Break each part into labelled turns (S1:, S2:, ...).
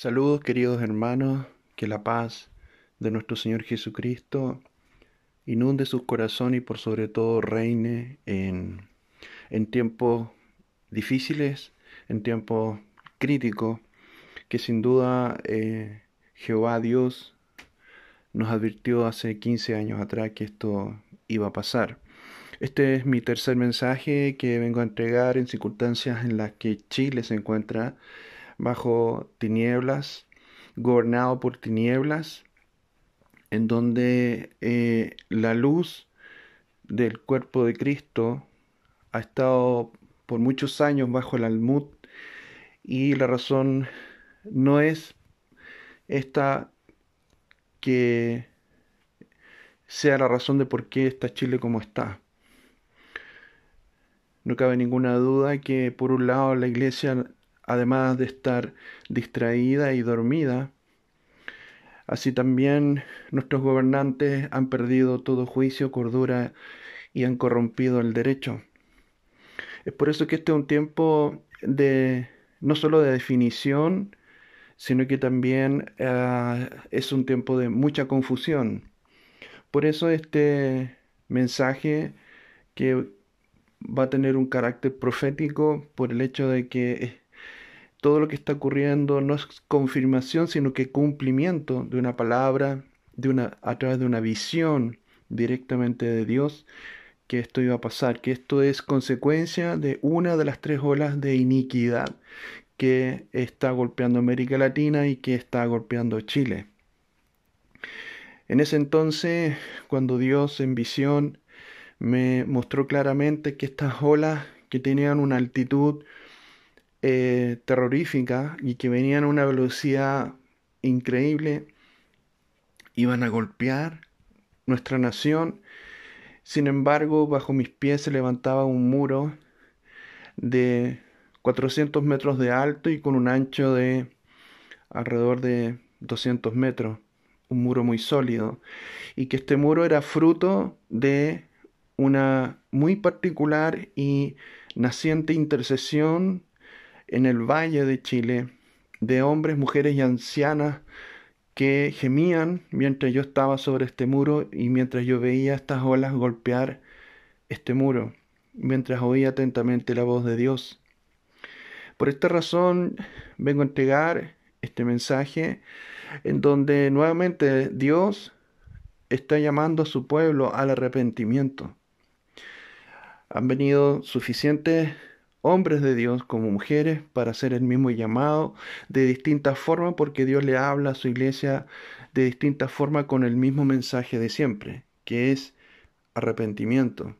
S1: Saludos queridos hermanos, que la paz de nuestro Señor Jesucristo inunde sus corazones y por sobre todo reine en, en tiempos difíciles, en tiempos críticos, que sin duda eh, Jehová Dios nos advirtió hace 15 años atrás que esto iba a pasar. Este es mi tercer mensaje que vengo a entregar en circunstancias en las que Chile se encuentra bajo tinieblas, gobernado por tinieblas, en donde eh, la luz del cuerpo de Cristo ha estado por muchos años bajo el almud y la razón no es esta que sea la razón de por qué está Chile como está. No cabe ninguna duda que por un lado la iglesia además de estar distraída y dormida. Así también nuestros gobernantes han perdido todo juicio, cordura y han corrompido el derecho. Es por eso que este es un tiempo de no solo de definición, sino que también uh, es un tiempo de mucha confusión. Por eso este mensaje que va a tener un carácter profético por el hecho de que todo lo que está ocurriendo no es confirmación, sino que cumplimiento de una palabra, de una, a través de una visión directamente de Dios, que esto iba a pasar, que esto es consecuencia de una de las tres olas de iniquidad que está golpeando América Latina y que está golpeando Chile. En ese entonces, cuando Dios en visión me mostró claramente que estas olas que tenían una altitud eh, terrorífica y que venían a una velocidad increíble, iban a golpear nuestra nación. Sin embargo, bajo mis pies se levantaba un muro de 400 metros de alto y con un ancho de alrededor de 200 metros, un muro muy sólido, y que este muro era fruto de una muy particular y naciente intercesión en el valle de Chile de hombres, mujeres y ancianas que gemían mientras yo estaba sobre este muro y mientras yo veía estas olas golpear este muro, mientras oía atentamente la voz de Dios. Por esta razón vengo a entregar este mensaje en donde nuevamente Dios está llamando a su pueblo al arrepentimiento. Han venido suficientes hombres de Dios como mujeres para hacer el mismo llamado de distintas formas porque Dios le habla a su iglesia de distintas formas con el mismo mensaje de siempre, que es arrepentimiento.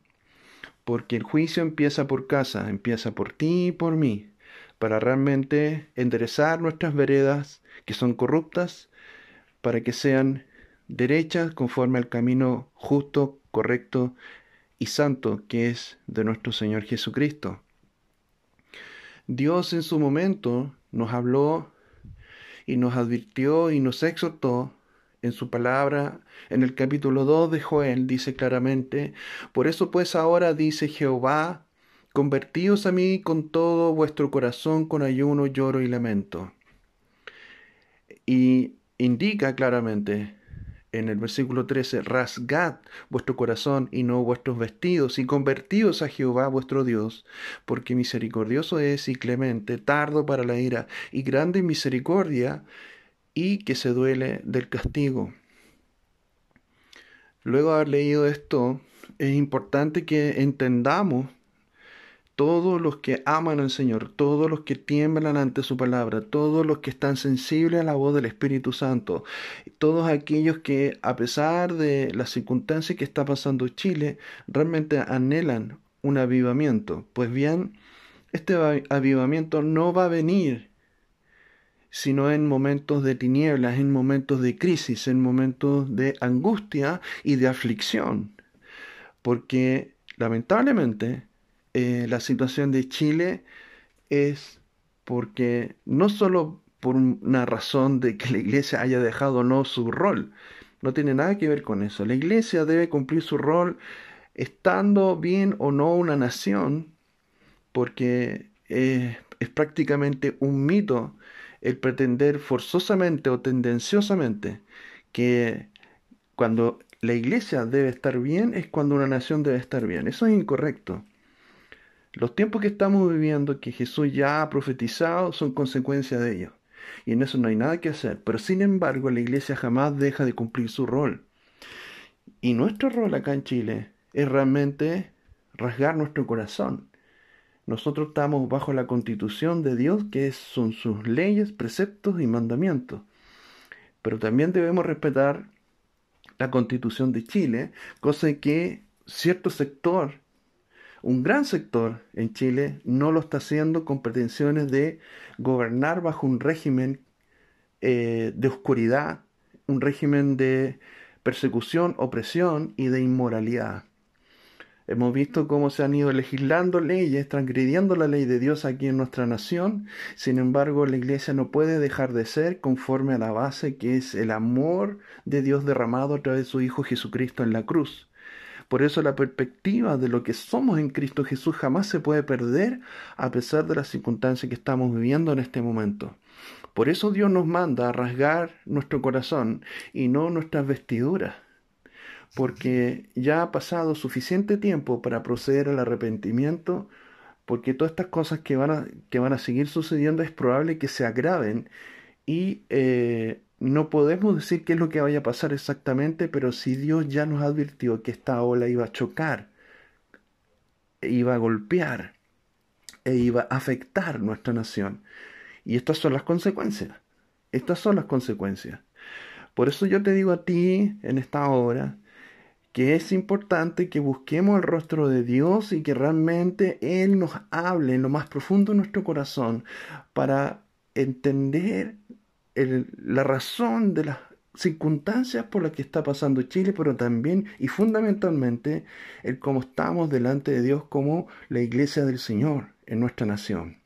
S1: Porque el juicio empieza por casa, empieza por ti y por mí, para realmente enderezar nuestras veredas que son corruptas, para que sean derechas conforme al camino justo, correcto y santo que es de nuestro Señor Jesucristo. Dios en su momento nos habló y nos advirtió y nos exhortó en su palabra, en el capítulo 2 de Joel, dice claramente, por eso pues ahora dice Jehová, convertíos a mí con todo vuestro corazón, con ayuno, lloro y lamento. Y indica claramente, en el versículo 13, rasgad vuestro corazón y no vuestros vestidos, y convertíos a Jehová vuestro Dios, porque misericordioso es y clemente, tardo para la ira, y grande misericordia, y que se duele del castigo. Luego de haber leído esto, es importante que entendamos todos los que aman al Señor, todos los que tiemblan ante su palabra, todos los que están sensibles a la voz del Espíritu Santo, todos aquellos que a pesar de las circunstancias que está pasando Chile, realmente anhelan un avivamiento. Pues bien, este avivamiento no va a venir sino en momentos de tinieblas, en momentos de crisis, en momentos de angustia y de aflicción. Porque lamentablemente eh, la situación de Chile es porque no solo por una razón de que la iglesia haya dejado o no su rol, no tiene nada que ver con eso. La iglesia debe cumplir su rol estando bien o no una nación, porque es prácticamente un mito el pretender forzosamente o tendenciosamente que cuando la iglesia debe estar bien es cuando una nación debe estar bien. Eso es incorrecto. Los tiempos que estamos viviendo, que Jesús ya ha profetizado, son consecuencia de ello. Y en eso no hay nada que hacer. Pero sin embargo, la iglesia jamás deja de cumplir su rol. Y nuestro rol acá en Chile es realmente rasgar nuestro corazón. Nosotros estamos bajo la constitución de Dios, que son sus leyes, preceptos y mandamientos. Pero también debemos respetar la constitución de Chile, cosa que cierto sector, un gran sector en Chile, no lo está haciendo con pretensiones de gobernar bajo un régimen eh, de oscuridad, un régimen de persecución, opresión y de inmoralidad. Hemos visto cómo se han ido legislando leyes, transgrediendo la ley de Dios aquí en nuestra nación. Sin embargo, la iglesia no puede dejar de ser conforme a la base que es el amor de Dios derramado a través de su Hijo Jesucristo en la cruz. Por eso la perspectiva de lo que somos en Cristo Jesús jamás se puede perder a pesar de las circunstancias que estamos viviendo en este momento. Por eso Dios nos manda a rasgar nuestro corazón y no nuestras vestiduras porque ya ha pasado suficiente tiempo para proceder al arrepentimiento, porque todas estas cosas que van a, que van a seguir sucediendo es probable que se agraven y eh, no podemos decir qué es lo que vaya a pasar exactamente, pero si Dios ya nos advirtió que esta ola iba a chocar, iba a golpear e iba a afectar nuestra nación. Y estas son las consecuencias. Estas son las consecuencias. Por eso yo te digo a ti en esta hora, que es importante que busquemos el rostro de Dios y que realmente Él nos hable en lo más profundo de nuestro corazón para entender la razón de las circunstancias por las que está pasando Chile, pero también y fundamentalmente el cómo estamos delante de Dios como la iglesia del Señor en nuestra nación.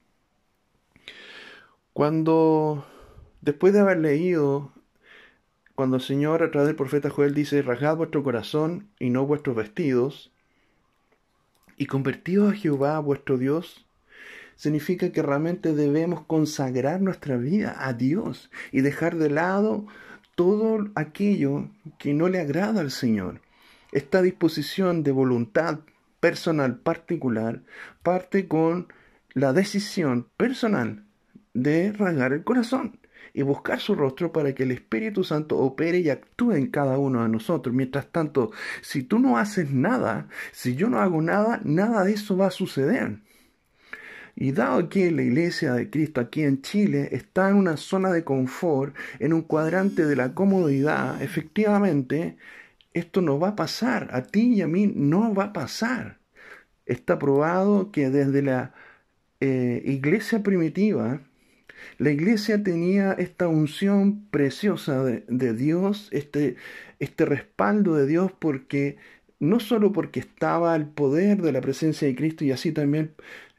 S1: Cuando después de haber leído cuando el Señor a través del profeta Joel dice, rasgad vuestro corazón y no vuestros vestidos, y convertidos a Jehová vuestro Dios, significa que realmente debemos consagrar nuestra vida a Dios y dejar de lado todo aquello que no le agrada al Señor. Esta disposición de voluntad personal particular parte con la decisión personal de rasgar el corazón y buscar su rostro para que el Espíritu Santo opere y actúe en cada uno de nosotros. Mientras tanto, si tú no haces nada, si yo no hago nada, nada de eso va a suceder. Y dado que la iglesia de Cristo aquí en Chile está en una zona de confort, en un cuadrante de la comodidad, efectivamente, esto no va a pasar. A ti y a mí no va a pasar. Está probado que desde la eh, iglesia primitiva, la iglesia tenía esta unción preciosa de, Dios, este, este respaldo de Dios, porque no solo porque estaba el poder de la presencia de Cristo y así también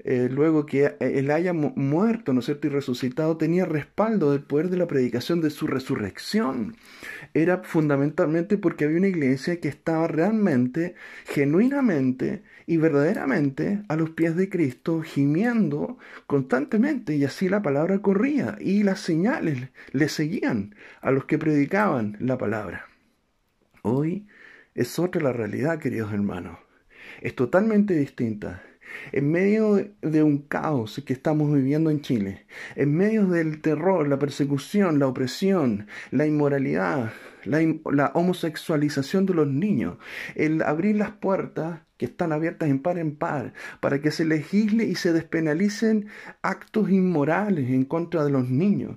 S1: eh, luego que él haya muerto, ¿no cierto?, y resucitado, tenía respaldo del poder de la predicación de su resurrección. Era fundamentalmente porque había una iglesia que estaba realmente, genuinamente y verdaderamente a los pies de Cristo, gimiendo constantemente, y así la palabra corría y las señales le seguían a los que predicaban la palabra. Hoy es otra la realidad, queridos hermanos. Es totalmente distinta. En medio de un caos que estamos viviendo en Chile, en medio del terror, la persecución, la opresión, la inmoralidad, la, homosexualización de los niños, el abrir las puertas que están abiertas en par en par para que se legisle y se despenalicen actos inmorales en contra de los niños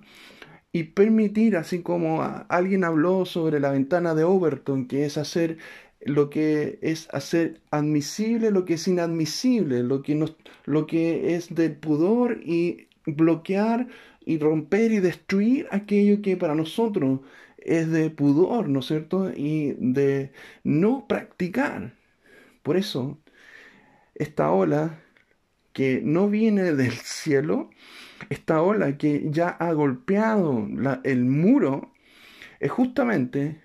S1: y permitir, así como alguien habló sobre la ventana de Overton, que es hacer lo que es hacer admisible lo que es inadmisible, lo que, lo que es del pudor y bloquear y romper y destruir aquello que para nosotros es de pudor, ¿no es cierto? Y de no practicar. Por eso, esta ola que no viene del cielo, esta ola que ya ha golpeado el muro, es justamente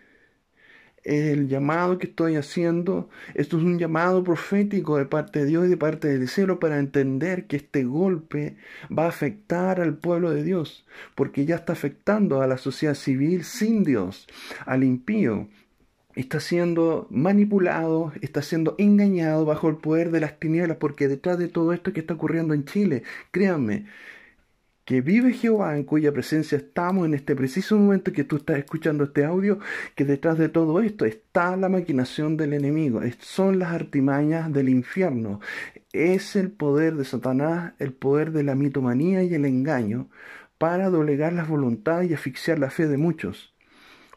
S1: el llamado que estoy haciendo, esto es un llamado profético de parte de Dios y de parte del cielo para entender que este golpe va a afectar al pueblo de Dios, porque ya está afectando a la sociedad civil sin Dios, al impío. Está siendo manipulado, está siendo engañado bajo el poder de las tinieblas, porque detrás de todo esto que está ocurriendo en Chile, créanme, vive Jehová, en cuya presencia estamos en este preciso momento que tú estás escuchando este audio, que detrás de todo esto está la maquinación del enemigo, son las artimañas del infierno, es el poder de Satanás, el poder de la mitomanía y el engaño para doblegar las voluntades y asfixiar la fe de muchos,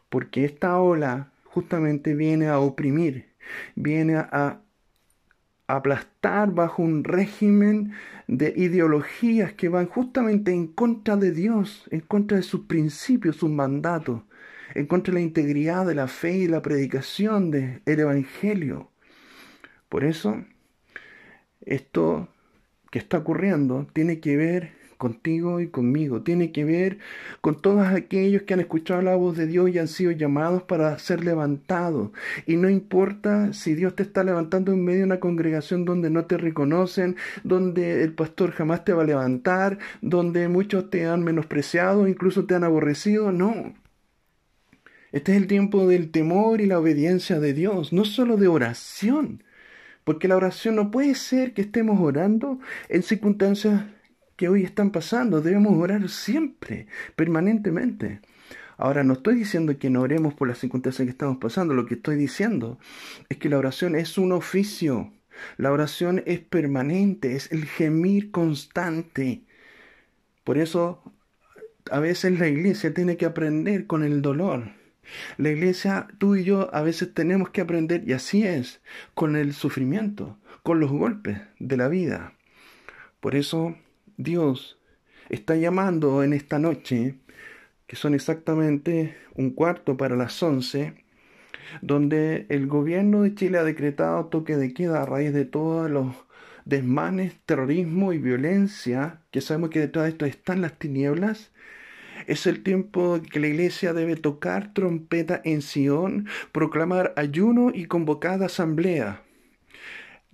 S1: porque esta ola justamente viene a oprimir, viene a aplastar bajo un régimen de ideologías que van justamente en contra de Dios, en contra de sus principios, sus mandatos, en contra de la integridad de la fe y la predicación del Evangelio. Por eso, esto que está ocurriendo tiene que ver contigo y conmigo. Tiene que ver con todos aquellos que han escuchado la voz de Dios y han sido llamados para ser levantados. Y no importa si Dios te está levantando en medio de una congregación donde no te reconocen, donde el pastor jamás te va a levantar, donde muchos te han menospreciado, incluso te han aborrecido. No. Este es el tiempo del temor y la obediencia de Dios, no solo de oración. Porque la oración no puede ser que estemos orando en circunstancias que hoy están pasando. Debemos orar siempre, permanentemente. Ahora, no estoy diciendo que no oremos por las circunstancias que estamos pasando, lo que estoy diciendo es que la oración es un oficio, la oración es permanente, es el gemir constante. Por eso, a veces la iglesia tiene que aprender con el dolor. La iglesia, tú y yo, a veces tenemos que aprender, y así es, con el sufrimiento, con los golpes de la vida. Por eso, Dios está llamando en esta noche, que son exactamente un cuarto para las once, donde el gobierno de Chile ha decretado toque de queda a raíz de todos los desmanes, terrorismo y violencia, que sabemos que detrás de esto están las tinieblas, es el tiempo que la iglesia debe tocar trompeta en Sion, proclamar ayuno y convocar asamblea.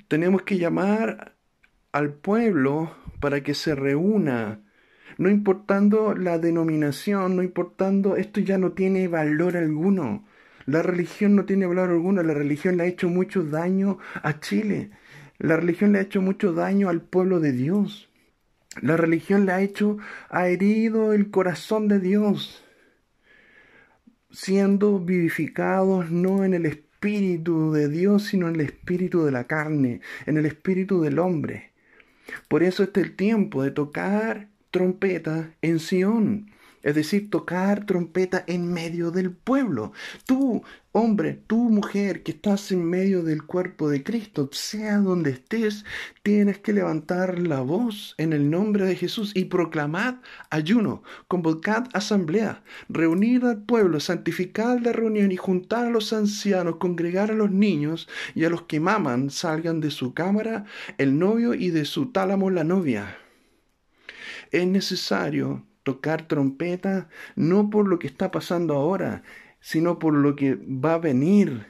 S1: Tenemos que llamar al pueblo para que se reúna, no importando la denominación, no importando, esto ya no tiene valor alguno. La religión no tiene valor alguno, la religión le ha hecho mucho daño a Chile, la religión le ha hecho mucho daño al pueblo de Dios. La religión le ha hecho, ha herido el corazón de Dios, siendo vivificados no en el espíritu de Dios, sino en el espíritu de la carne, en el espíritu del hombre. Por eso este es el tiempo de tocar trompeta en Sión. Es decir, tocar trompeta en medio del pueblo. Tú, hombre, tú, mujer, que estás en medio del cuerpo de Cristo, sea donde estés, tienes que levantar la voz en el nombre de Jesús y proclamad ayuno, convocad asamblea, reunir al pueblo, santificar la reunión y juntar a los ancianos, congregar a los niños y a los que maman salgan de su cámara el novio y de su tálamo la novia. Es necesario tocar trompeta no por lo que está pasando ahora, sino por lo que va a venir.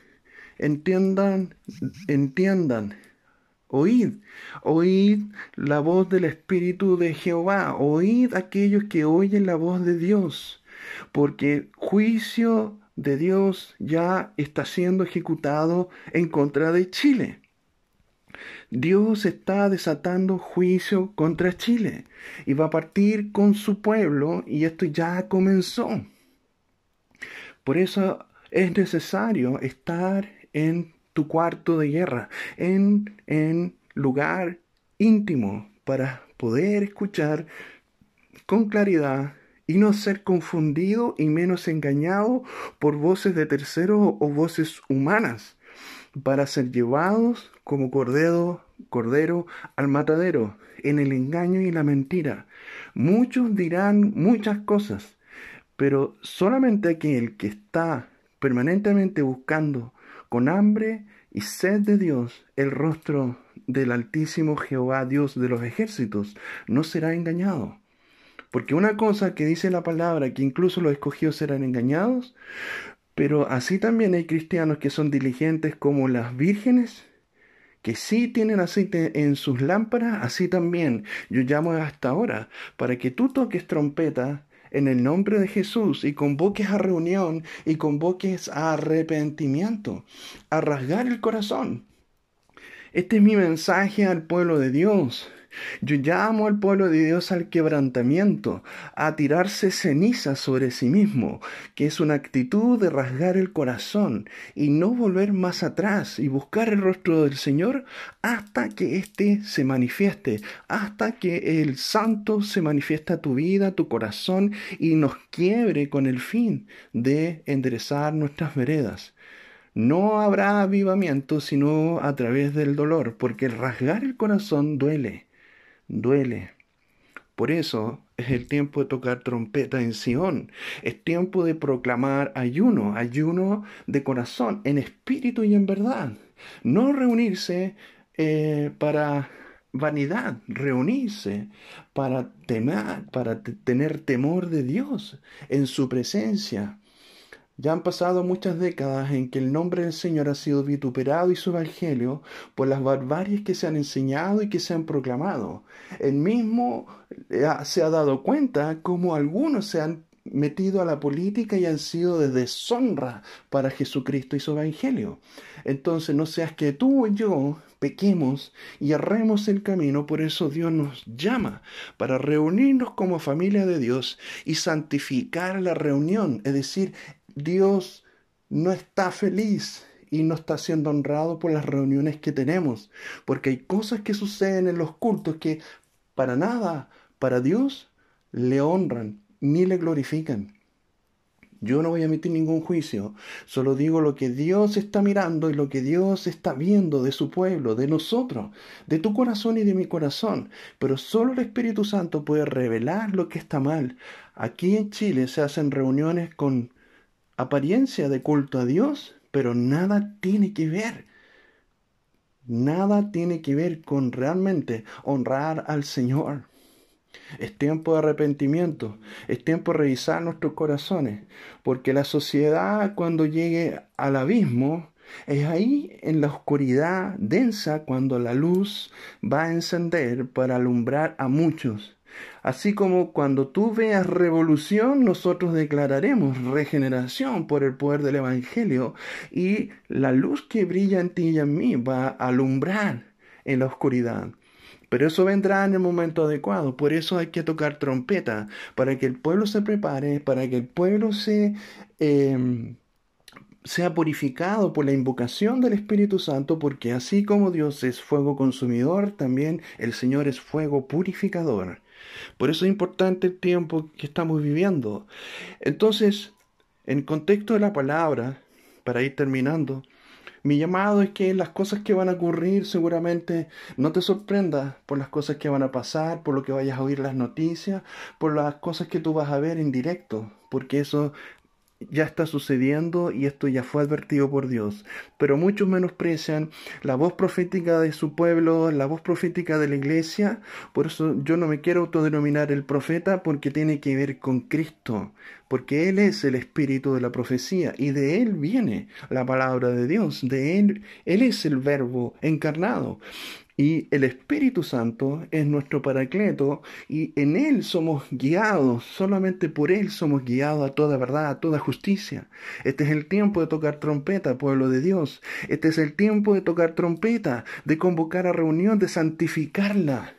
S1: Entiendan, entiendan. Oíd, oíd la voz del Espíritu de Jehová, oíd aquellos que oyen la voz de Dios, porque juicio de Dios ya está siendo ejecutado en contra de Chile. Dios está desatando juicio contra Chile y va a partir con su pueblo y esto ya comenzó. Por eso es necesario estar en tu cuarto de guerra, en, en lugar íntimo para poder escuchar con claridad y no ser confundido y menos engañado por voces de terceros o voces humanas para ser llevados como cordero, cordero al matadero, en el engaño y la mentira. Muchos dirán muchas cosas, pero solamente aquel que está permanentemente buscando con hambre y sed de Dios el rostro del Altísimo Jehová, Dios de los ejércitos, no será engañado. Porque una cosa que dice la palabra, que incluso los escogidos serán engañados, Pero así también hay cristianos que son diligentes como las vírgenes, que sí tienen aceite en sus lámparas, así también yo llamo hasta ahora, para que tú toques trompeta en el nombre de Jesús y convoques a reunión y convoques a arrepentimiento, a rasgar el corazón. Este es mi mensaje al pueblo de Dios. Yo llamo al pueblo de Dios al quebrantamiento, a tirarse ceniza sobre sí mismo, que es una actitud de rasgar el corazón y no volver más atrás y buscar el rostro del Señor hasta que éste se manifieste, hasta que el santo se manifiesta tu vida, tu corazón y nos quiebre con el fin de enderezar nuestras veredas. No habrá avivamiento sino a través del dolor, porque el rasgar el corazón duele duele. Por eso es el tiempo de tocar trompeta en Sion. Es tiempo de proclamar ayuno, ayuno de corazón, en espíritu y en verdad. No reunirse eh, para vanidad, reunirse para temer, para tener temor de Dios en su presencia. Ya han pasado muchas décadas en que el nombre del Señor ha sido vituperado y su evangelio por las barbaries que se han enseñado y que se han proclamado. El mismo eh, se ha dado cuenta como algunos se han metido a la política y han sido de deshonra para Jesucristo y su evangelio. Entonces no seas que tú y yo pequemos y erremos el camino, por eso Dios nos llama para reunirnos como familia de Dios y santificar la reunión, es decir, Dios no está feliz y no está siendo honrado por las reuniones que tenemos, porque hay cosas que suceden en los cultos que para nada, para Dios, le honran ni le glorifican. Yo no voy a emitir ningún juicio, solo digo lo que Dios está mirando y lo que Dios está viendo de su pueblo, de nosotros, de tu corazón y de mi corazón. Pero solo el Espíritu Santo puede revelar lo que está mal. Aquí en Chile se hacen reuniones con apariencia de culto a Dios, pero nada tiene que ver. Nada tiene que ver con realmente honrar al Señor. Es tiempo de arrepentimiento, es tiempo de revisar nuestros corazones, porque la sociedad cuando llegue al abismo es ahí en la oscuridad densa cuando la luz va a encender para alumbrar a muchos. Así como cuando tú veas revolución, nosotros declararemos regeneración por el poder del Evangelio y la luz que brilla en ti y en mí va a alumbrar en la oscuridad. Pero eso vendrá en el momento adecuado. Por eso hay que tocar trompeta, para que el pueblo se prepare, para que el pueblo em, sea purificado por la invocación del Espíritu Santo, porque así como Dios es fuego consumidor, también el Señor es fuego purificador. Por eso es importante el tiempo que estamos viviendo. Entonces, en contexto de la palabra, para ir terminando, mi llamado es que las cosas que van a ocurrir seguramente no te sorprendas por las cosas que van a pasar, por lo que vayas a oír las noticias, por las cosas que tú vas a ver en directo, porque eso ya está sucediendo y esto ya fue advertido por Dios. Pero muchos menosprecian la voz profética de su pueblo, la voz profética de la iglesia. Por eso yo no me quiero autodenominar el profeta porque tiene que ver con Cristo, porque Él es el espíritu de la profecía y de Él viene la palabra de Dios, de Él, Él es el verbo encarnado. Y el Espíritu Santo es nuestro paracleto y en Él somos guiados, solamente por Él somos guiados a toda verdad, a toda justicia. Este es el tiempo de tocar trompeta, pueblo de Dios. Este es el tiempo de tocar trompeta, de convocar a reunión, de santificarla.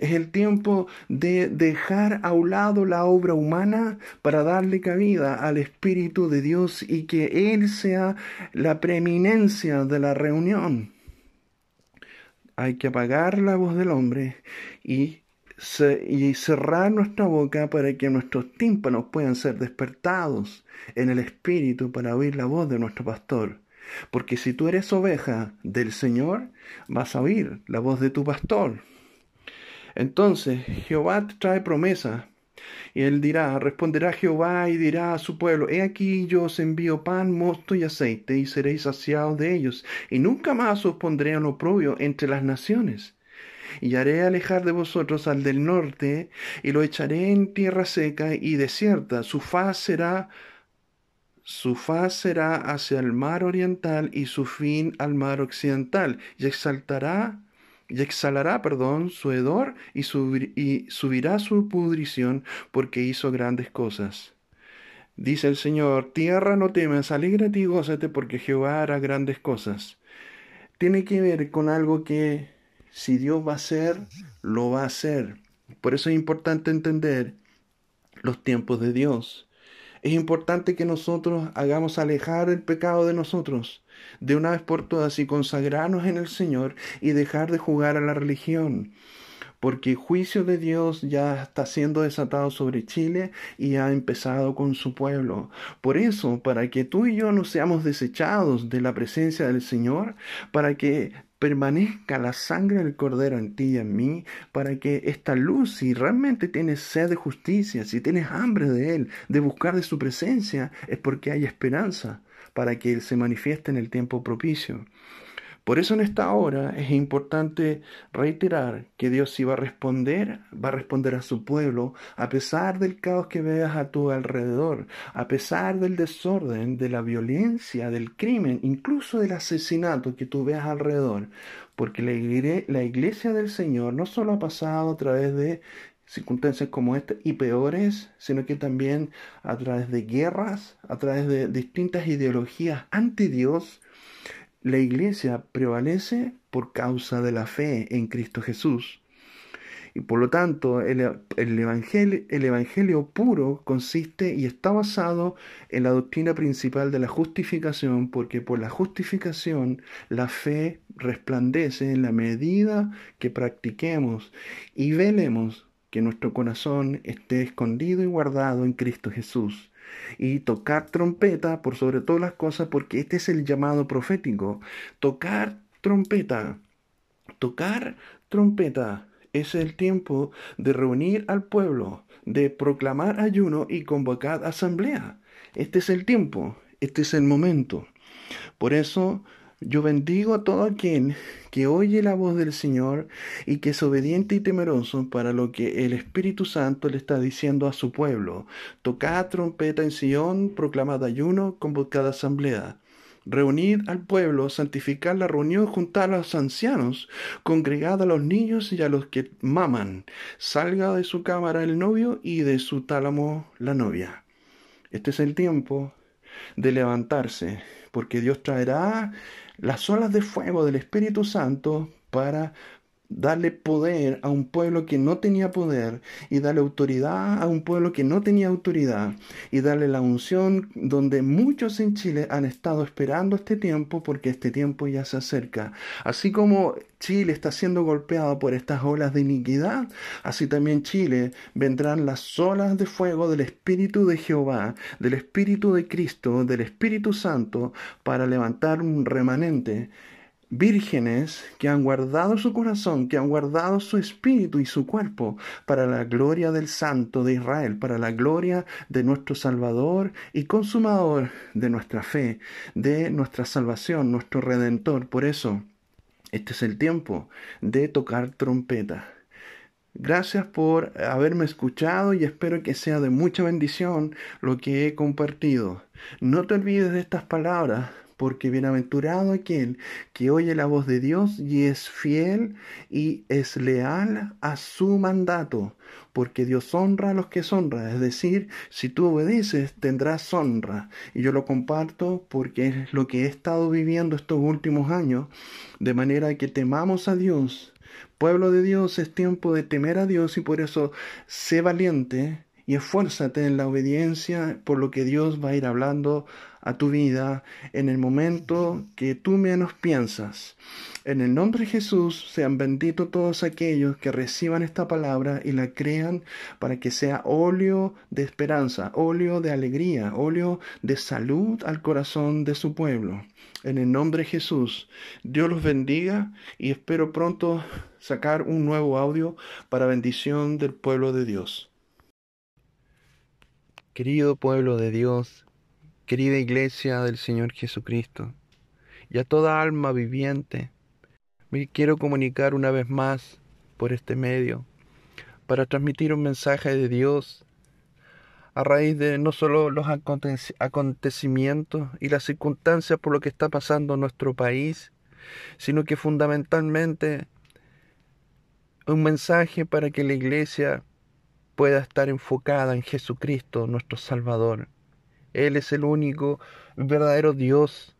S1: Es el tiempo de dejar a un lado la obra humana para darle cabida al Espíritu de Dios y que Él sea la preeminencia de la reunión hay que apagar la voz del hombre y, cerrar nuestra boca para que nuestros tímpanos puedan ser despertados en el espíritu para oír la voz de nuestro pastor. Porque si tú eres oveja del Señor, vas a oír la voz de tu pastor. Entonces Jehová te trae promesa y él dirá, responderá Jehová y dirá a su pueblo, he aquí yo os envío pan, mosto y aceite, y seréis saciados de ellos, y nunca más os pondré en oprobio entre las naciones. Y haré alejar de vosotros al del norte, y lo echaré en tierra seca y desierta, su faz será su faz será hacia el mar oriental y su fin al mar occidental, y exaltará y exhalará, perdón, su hedor y, subirá su pudrición porque hizo grandes cosas. Dice el Señor, tierra no temas, alégrate y gózate porque Jehová hará grandes cosas. Tiene que ver con algo que si Dios va a hacer, lo va a hacer. Por eso es importante entender los tiempos de Dios. Es importante que nosotros hagamos alejar el pecado de nosotros de una vez por todas y consagrarnos en el Señor y dejar de jugar a la religión. Porque el juicio de Dios ya está siendo desatado sobre Chile y ha empezado con su pueblo. Por eso, para que tú y yo no seamos desechados de la presencia del Señor, para que permanezca la sangre del Cordero en ti y en mí, para que esta luz, si realmente tienes sed de justicia, si tienes hambre de Él, de buscar de su presencia, es porque hay esperanza para que se manifieste en el tiempo propicio. Por eso en esta hora es importante reiterar que Dios sí va a responder, va a responder a su pueblo, a pesar del caos que veas a tu alrededor, a pesar del desorden, de la violencia, del crimen, incluso del asesinato que tú veas alrededor. Porque la iglesia del Señor no solo ha pasado a través de circunstancias como esta y peores, sino que también a través de guerras, a través de distintas ideologías anti Dios, la iglesia prevalece por causa de la fe en Cristo Jesús. Y por lo tanto, el, evangelio, el, evangelio, puro consiste y está basado en la doctrina principal de la justificación, porque por la justificación la fe resplandece en la medida que practiquemos y velemos que nuestro corazón esté escondido y guardado en Cristo Jesús y tocar trompeta por sobre todas las cosas, porque este es el llamado profético. Tocar trompeta, tocar trompeta. Es el tiempo de reunir al pueblo, de proclamar ayuno y convocar asamblea. Este es el tiempo, este es el momento. Por eso yo bendigo a todo aquel que oye la voz del Señor y que es obediente y temeroso para lo que el Espíritu Santo le está diciendo a su pueblo. Tocad trompeta en Sion, proclamad ayuno, convocad asamblea. Reunid al pueblo, santificad la reunión, juntad a los ancianos, congregad a los niños y a los que maman. Salga de su cámara el novio y de su tálamo la novia. Este es el tiempo de levantarse, porque Dios traerá las olas de fuego del Espíritu Santo para darle poder a un pueblo que no tenía poder y darle autoridad a un pueblo que no tenía autoridad y darle la unción donde muchos en Chile han estado esperando este tiempo porque este tiempo ya se acerca. Así como Chile está siendo golpeado por estas olas de iniquidad, así también Chile vendrán las olas de fuego del Espíritu de Jehová, del Espíritu de Cristo, del Espíritu Santo para levantar un remanente vírgenes que han guardado su corazón, que han guardado su espíritu y su cuerpo para la gloria del Santo de Israel, para la gloria de nuestro Salvador y consumador de nuestra fe, de nuestra salvación, nuestro Redentor. Por eso, este es el tiempo de tocar trompeta. Gracias por haberme escuchado y espero que sea de mucha bendición lo que he compartido. No te olvides de estas palabras porque bienaventurado aquel que oye la voz de Dios y es fiel y es leal a su mandato, porque Dios honra a los que honra, es decir, si tú obedeces tendrás honra. Y yo lo comparto porque es lo que he estado viviendo estos últimos años, de manera que temamos a Dios. Pueblo de Dios, es tiempo de temer a Dios y por eso sé valiente y esfuérzate en la obediencia por lo que Dios va a ir hablando a tu vida en el momento que tú menos piensas. En el nombre de Jesús sean benditos todos aquellos que reciban esta palabra y la crean para que sea óleo de esperanza, óleo de alegría, óleo de salud al corazón de su pueblo. En el nombre de Jesús, Dios los bendiga y espero pronto sacar un nuevo audio para bendición del pueblo de Dios. Querido pueblo de Dios, querida iglesia del Señor Jesucristo, y a toda alma viviente, me quiero comunicar una vez más por este medio para transmitir un mensaje de Dios a raíz de no solo los acontecimientos y las circunstancias por lo que está pasando en nuestro país, sino que fundamentalmente un mensaje para que la iglesia pueda estar enfocada en Jesucristo, nuestro Salvador. Él es el único verdadero Dios.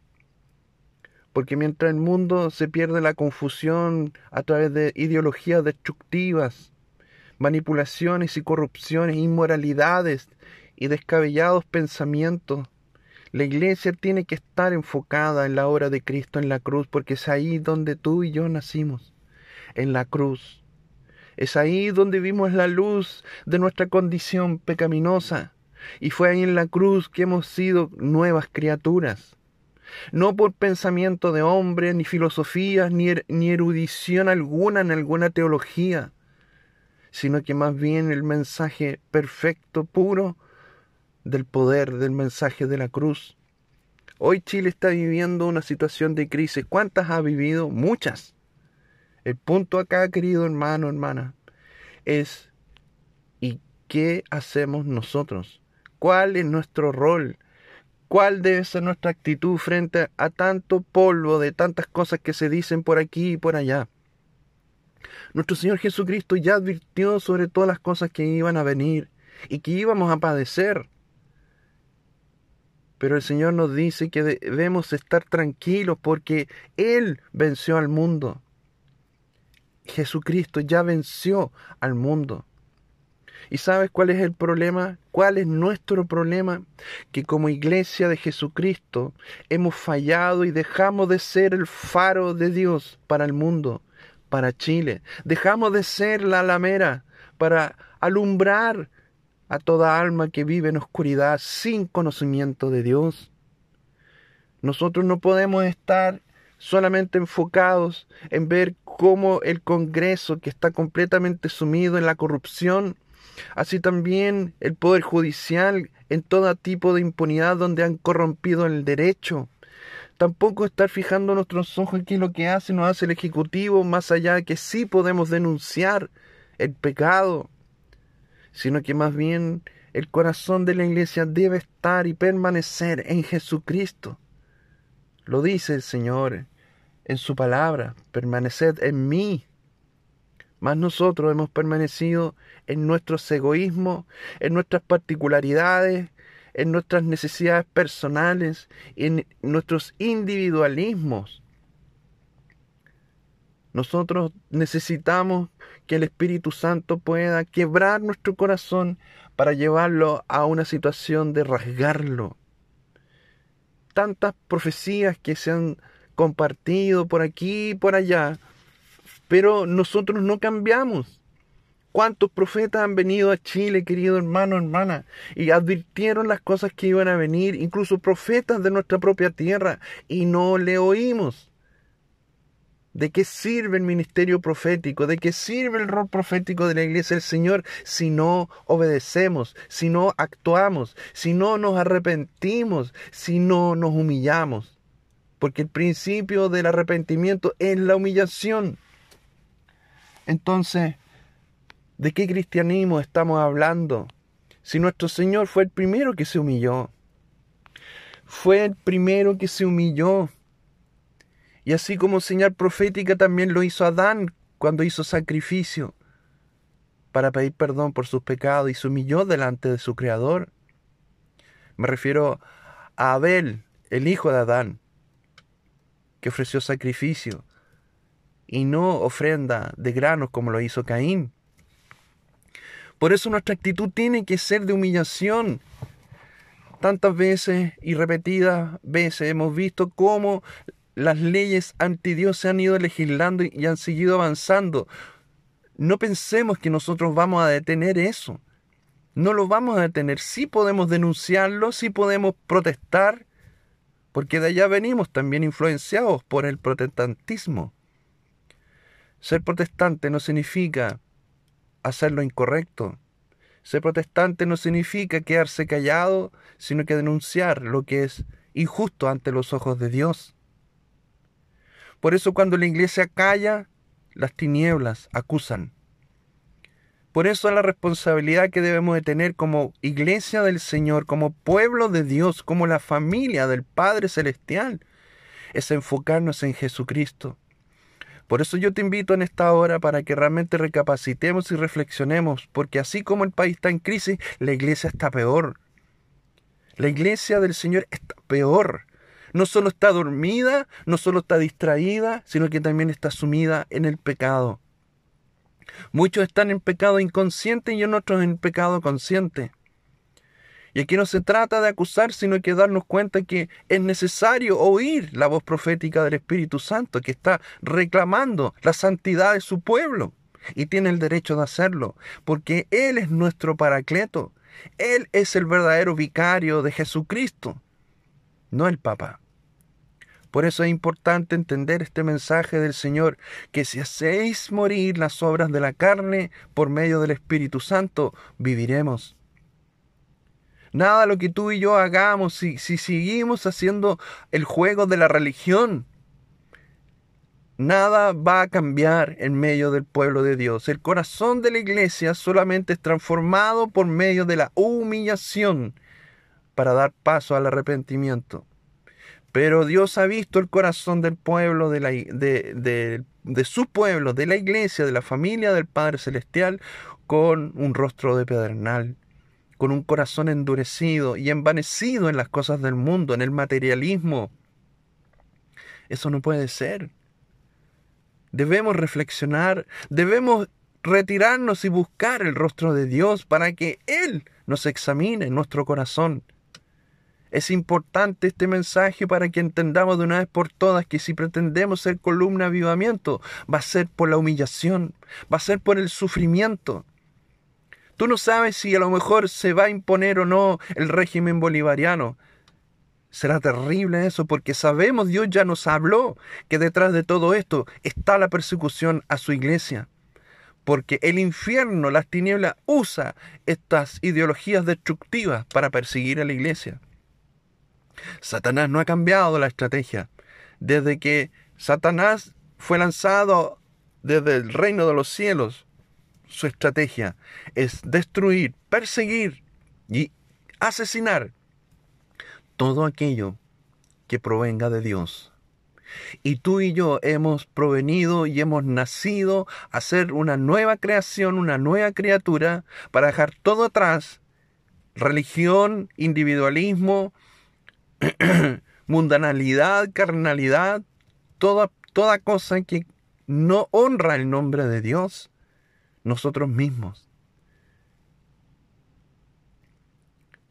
S1: Porque mientras el mundo se pierde la confusión a través de ideologías destructivas, manipulaciones y corrupciones, inmoralidades y descabellados pensamientos, la iglesia tiene que estar enfocada en la obra de Cristo en la cruz, porque es ahí donde tú y yo nacimos, en la cruz. Es ahí donde vimos la luz de nuestra condición pecaminosa. Y fue ahí en la cruz que hemos sido nuevas criaturas. No por pensamiento de hombre, ni filosofía, ni, er-, ni erudición alguna en alguna teología, sino que más bien el mensaje perfecto, puro, del poder del mensaje de la cruz. Hoy Chile está viviendo una situación de crisis. ¿Cuántas ha vivido? Muchas. El punto acá, querido hermano, hermana, es ¿y qué hacemos nosotros? ¿Cuál es nuestro rol? ¿Cuál debe ser nuestra actitud frente a tanto polvo de tantas cosas que se dicen por aquí y por allá? Nuestro Señor Jesucristo ya advirtió sobre todas las cosas que iban a venir y que íbamos a padecer. Pero el Señor nos dice que debemos estar tranquilos porque Él venció al mundo. Jesucristo ya venció al mundo. ¿Y sabes cuál es el problema? ¿Cuál es nuestro problema? Que como iglesia de Jesucristo hemos fallado y dejamos de ser el faro de Dios para el mundo, para Chile. Dejamos de ser la alamera para alumbrar a toda alma que vive en oscuridad sin conocimiento de Dios. Nosotros no podemos estar solamente enfocados en ver cómo el Congreso, que está completamente sumido en la corrupción, así también el Poder Judicial en todo tipo de impunidad donde han corrompido el derecho. Tampoco estar fijando nuestros ojos en qué es lo que hace, nos hace el Ejecutivo, más allá de que sí podemos denunciar el pecado, sino que más bien el corazón de la iglesia debe estar y permanecer en Jesucristo. Lo dice el Señor en su palabra, permaneced en mí. Mas nosotros hemos permanecido en nuestros egoísmos, en nuestras particularidades, en nuestras necesidades personales, en nuestros individualismos. Nosotros necesitamos que el Espíritu Santo pueda quebrar nuestro corazón para llevarlo a una situación de rasgarlo, tantas profecías que se han compartido por aquí y por allá, pero nosotros no cambiamos. ¿Cuántos profetas han venido a Chile, querido hermano, hermana, y advirtieron las cosas que iban a venir, incluso profetas de nuestra propia tierra, y no le oímos? ¿De qué sirve el ministerio profético? ¿De qué sirve el rol profético de la iglesia del Señor si no obedecemos, si no actuamos, si no nos arrepentimos, si no nos humillamos? Porque el principio del arrepentimiento es la humillación. Entonces, ¿de qué cristianismo estamos hablando? Si nuestro Señor fue el primero que se humilló. Fue el primero que se humilló y así como señal profética también lo hizo Adán cuando hizo sacrificio para pedir perdón por sus pecados y se humilló delante de su Creador. Me refiero a Abel, el hijo de Adán, que ofreció sacrificio y no ofrenda de granos como lo hizo Caín. Por eso nuestra actitud tiene que ser de humillación. Tantas veces y repetidas veces hemos visto cómo las leyes anti Dios se han ido legislando y han seguido avanzando. No pensemos que nosotros vamos a detener eso. No lo vamos a detener. Sí podemos denunciarlo, sí podemos protestar, porque de allá venimos también influenciados por el protestantismo. Ser protestante no significa hacer lo incorrecto. Ser protestante no significa quedarse callado, sino que denunciar lo que es injusto ante los ojos de Dios. Por eso cuando la iglesia calla, las tinieblas acusan. Por eso la responsabilidad que debemos de tener como iglesia del Señor, como pueblo de Dios, como la familia del Padre Celestial, es enfocarnos en Jesucristo. Por eso yo te invito en esta hora para que realmente recapacitemos y reflexionemos, porque así como el país está en crisis, la iglesia está peor. La iglesia del Señor está peor. No solo está dormida, no solo está distraída, sino que también está sumida en el pecado. Muchos están en pecado inconsciente y otros en pecado consciente. Y aquí no se trata de acusar, sino que darnos cuenta que es necesario oír la voz profética del Espíritu Santo que está reclamando la santidad de su pueblo. Y tiene el derecho de hacerlo, porque Él es nuestro paracleto. Él es el verdadero vicario de Jesucristo, no el Papa. Por eso es importante entender este mensaje del Señor, que si hacéis morir las obras de la carne por medio del Espíritu Santo, viviremos. Nada lo que tú y yo hagamos, si, si seguimos haciendo el juego de la religión, nada va a cambiar en medio del pueblo de Dios. El corazón de la iglesia solamente es transformado por medio de la humillación para dar paso al arrepentimiento. Pero Dios ha visto el corazón del pueblo, de, la, de, de, su pueblo, de la iglesia, de la familia del Padre Celestial, con un rostro de pedernal, con un corazón endurecido y envanecido en las cosas del mundo, en el materialismo. Eso no puede ser. Debemos reflexionar, debemos retirarnos y buscar el rostro de Dios para que Él nos examine nuestro corazón es importante este mensaje para que entendamos de una vez por todas que si pretendemos ser columna de avivamiento, va a ser por la humillación, va a ser por el sufrimiento. Tú no sabes si a lo mejor se va a imponer o no el régimen bolivariano. Será terrible eso porque sabemos, Dios ya nos habló que detrás de todo esto está la persecución a su iglesia. Porque el infierno, las tinieblas, usa estas ideologías destructivas para perseguir a la iglesia. Satanás no ha cambiado la estrategia. Desde que Satanás fue lanzado desde el reino de los cielos, su estrategia es destruir, perseguir y asesinar todo aquello que provenga de Dios. Y tú y yo hemos provenido y hemos nacido a ser una nueva creación, una nueva criatura, para dejar todo atrás, religión, individualismo, mundanalidad, carnalidad, toda, toda cosa que no honra el nombre de Dios, nosotros mismos.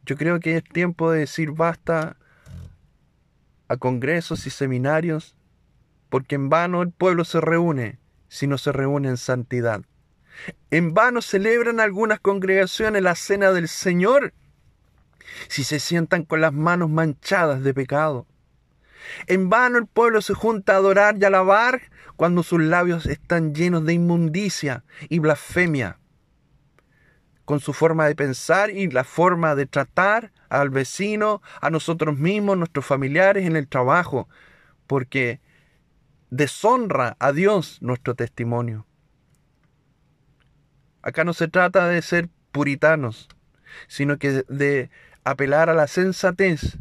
S1: Yo creo que es tiempo de decir basta a congresos y seminarios, porque en vano el pueblo se reúne si no se reúne en santidad. En vano celebran algunas congregaciones la cena del Señor si se sientan con las manos manchadas de pecado. En vano el pueblo se junta a adorar y alabar cuando sus labios están llenos de inmundicia y blasfemia, con su forma de pensar y la forma de tratar al vecino, a nosotros mismos, nuestros familiares en el trabajo, porque deshonra a Dios nuestro testimonio. Acá no se trata de ser puritanos, sino que de apelar a la sensatez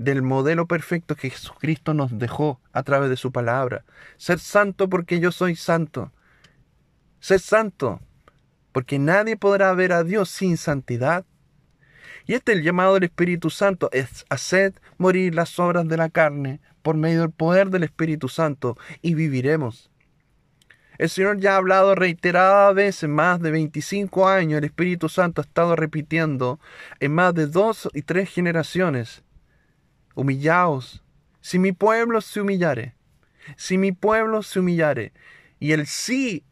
S1: del modelo perfecto que Jesucristo nos dejó a través de su palabra. Ser santo porque yo soy santo. Ser santo porque nadie podrá ver a Dios sin santidad. Y este es el llamado del Espíritu Santo, es hacer morir las obras de la carne por medio del poder del Espíritu Santo y viviremos. El Señor ya ha hablado reiteradas veces, más de 25 años, el Espíritu Santo ha estado repitiendo en más de dos y tres generaciones. Humillaos, si mi pueblo se humillare, si mi pueblo se humillare. Y el sí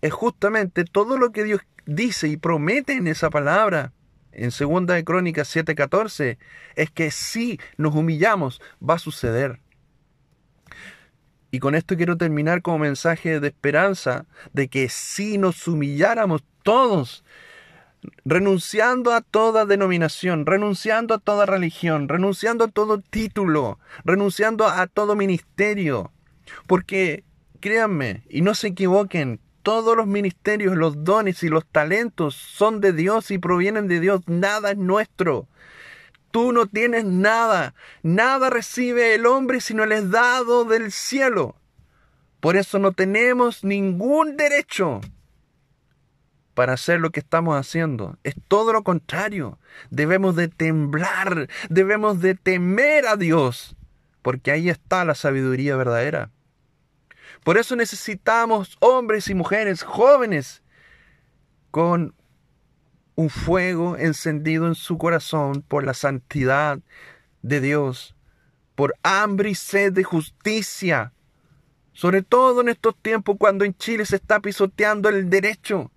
S1: es justamente todo lo que Dios dice y promete en esa palabra. En segunda de Crónicas 7:14 es que si nos humillamos va a suceder. Y con esto quiero terminar como mensaje de esperanza de que si nos humilláramos todos, renunciando a toda denominación, renunciando a toda religión, renunciando a todo título, renunciando a todo ministerio, porque créanme y no se equivoquen, todos los ministerios, los dones y los talentos son de Dios y provienen de Dios. Nada es nuestro. Tú no tienes nada. Nada recibe el hombre sino no es dado del cielo. Por eso no tenemos ningún derecho para hacer lo que estamos haciendo. Es todo lo contrario. Debemos de temblar, debemos de temer a Dios, porque ahí está la sabiduría verdadera. Por eso necesitamos hombres y mujeres jóvenes con un fuego encendido en su corazón por la santidad de Dios, por hambre y sed de justicia, sobre todo en estos tiempos cuando en Chile se está pisoteando el derecho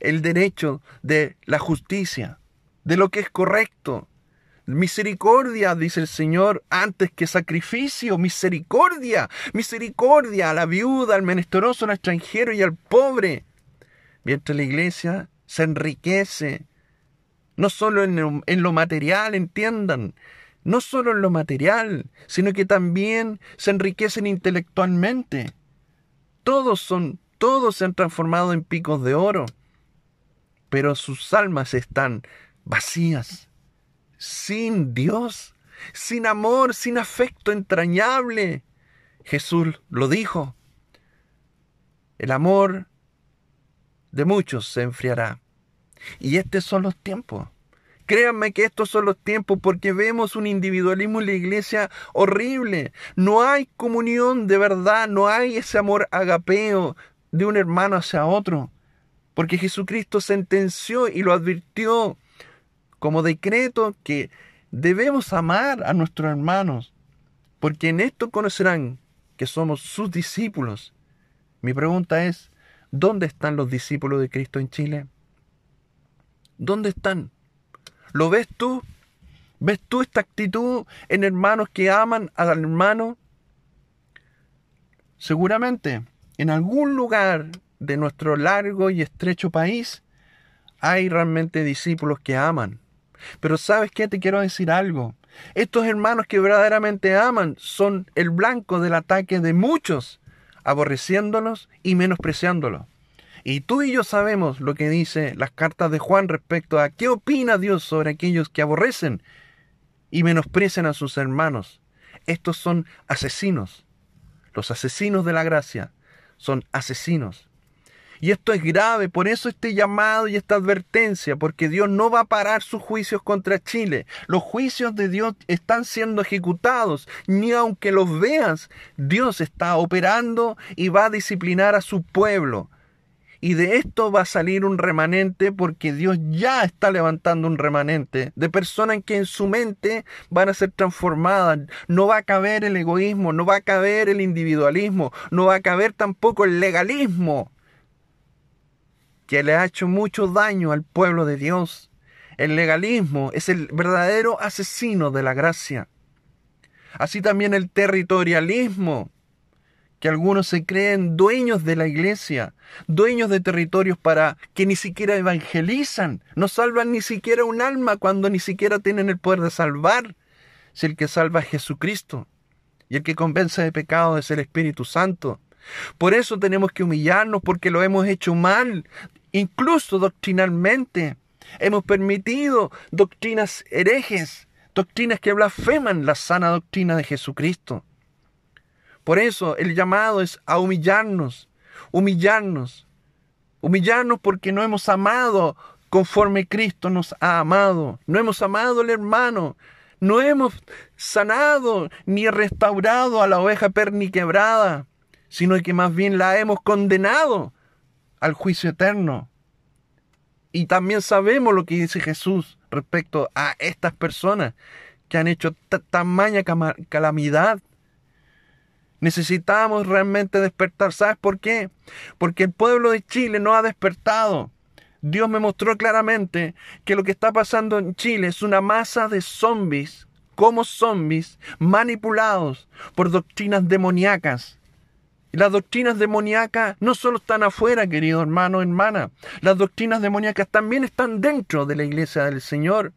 S1: el derecho de la justicia, de lo que es correcto. Misericordia, dice el Señor, antes que sacrificio. Misericordia, misericordia a la viuda, al menesteroso, al extranjero y al pobre. Mientras la iglesia se enriquece, no solo en lo, en lo material, entiendan, no solo en lo material, sino que también se enriquecen intelectualmente. Todos son, todos se han transformado en picos de oro pero sus almas están vacías, sin Dios, sin amor, sin afecto entrañable. Jesús lo dijo. El amor de muchos se enfriará. Y estos son los tiempos. Créanme que estos son los tiempos porque vemos un individualismo en la iglesia horrible. No hay comunión de verdad, no hay ese amor agapeo de un hermano hacia otro. Porque Jesucristo sentenció y lo advirtió como decreto que debemos amar a nuestros hermanos, porque en esto conocerán que somos sus discípulos. Mi pregunta es, ¿dónde están los discípulos de Cristo en Chile? ¿Dónde están? ¿Lo ves tú? ¿Ves tú esta actitud en hermanos que aman al hermano? Seguramente, en algún lugar de nuestro largo y estrecho país, hay realmente discípulos que aman. Pero sabes qué, te quiero decir algo. Estos hermanos que verdaderamente aman son el blanco del ataque de muchos, aborreciéndolos y menospreciándolos. Y tú y yo sabemos lo que dice las cartas de Juan respecto a qué opina Dios sobre aquellos que aborrecen y menosprecian a sus hermanos. Estos son asesinos. Los asesinos de la gracia son asesinos. Y esto es grave, por eso este llamado y esta advertencia, porque Dios no va a parar sus juicios contra Chile. Los juicios de Dios están siendo ejecutados, ni aunque los veas, Dios está operando y va a disciplinar a su pueblo. Y de esto va a salir un remanente porque Dios ya está levantando un remanente de personas que en su mente van a ser transformadas. No va a caber el egoísmo, no va a caber el individualismo, no va a caber tampoco el legalismo que le ha hecho mucho daño al pueblo de Dios. El legalismo es el verdadero asesino de la gracia. Así también el territorialismo, que algunos se creen dueños de la iglesia, dueños de territorios para que ni siquiera evangelizan, no salvan ni siquiera un alma cuando ni siquiera tienen el poder de salvar, si el que salva es Jesucristo y el que convence de pecado es el Espíritu Santo. Por eso tenemos que humillarnos porque lo hemos hecho mal incluso doctrinalmente. Hemos permitido doctrinas herejes, doctrinas que blasfeman la sana doctrina de Jesucristo. Por eso el llamado es a humillarnos, humillarnos, humillarnos porque no hemos amado conforme Cristo nos ha amado, no hemos amado al hermano, no hemos sanado ni restaurado a la oveja perniquebrada, sino que más bien la hemos condenado al juicio eterno. Y también sabemos lo que dice Jesús respecto a estas personas que han hecho tamaña calamidad. Necesitamos realmente despertar. ¿Sabes por qué? Porque el pueblo de Chile no ha despertado. Dios me mostró claramente que lo que está pasando en Chile es una masa de zombies, como zombies, manipulados por doctrinas demoníacas las doctrinas demoníacas no solo están afuera, querido hermano, hermana. Las doctrinas demoníacas también están dentro de la iglesia del Señor.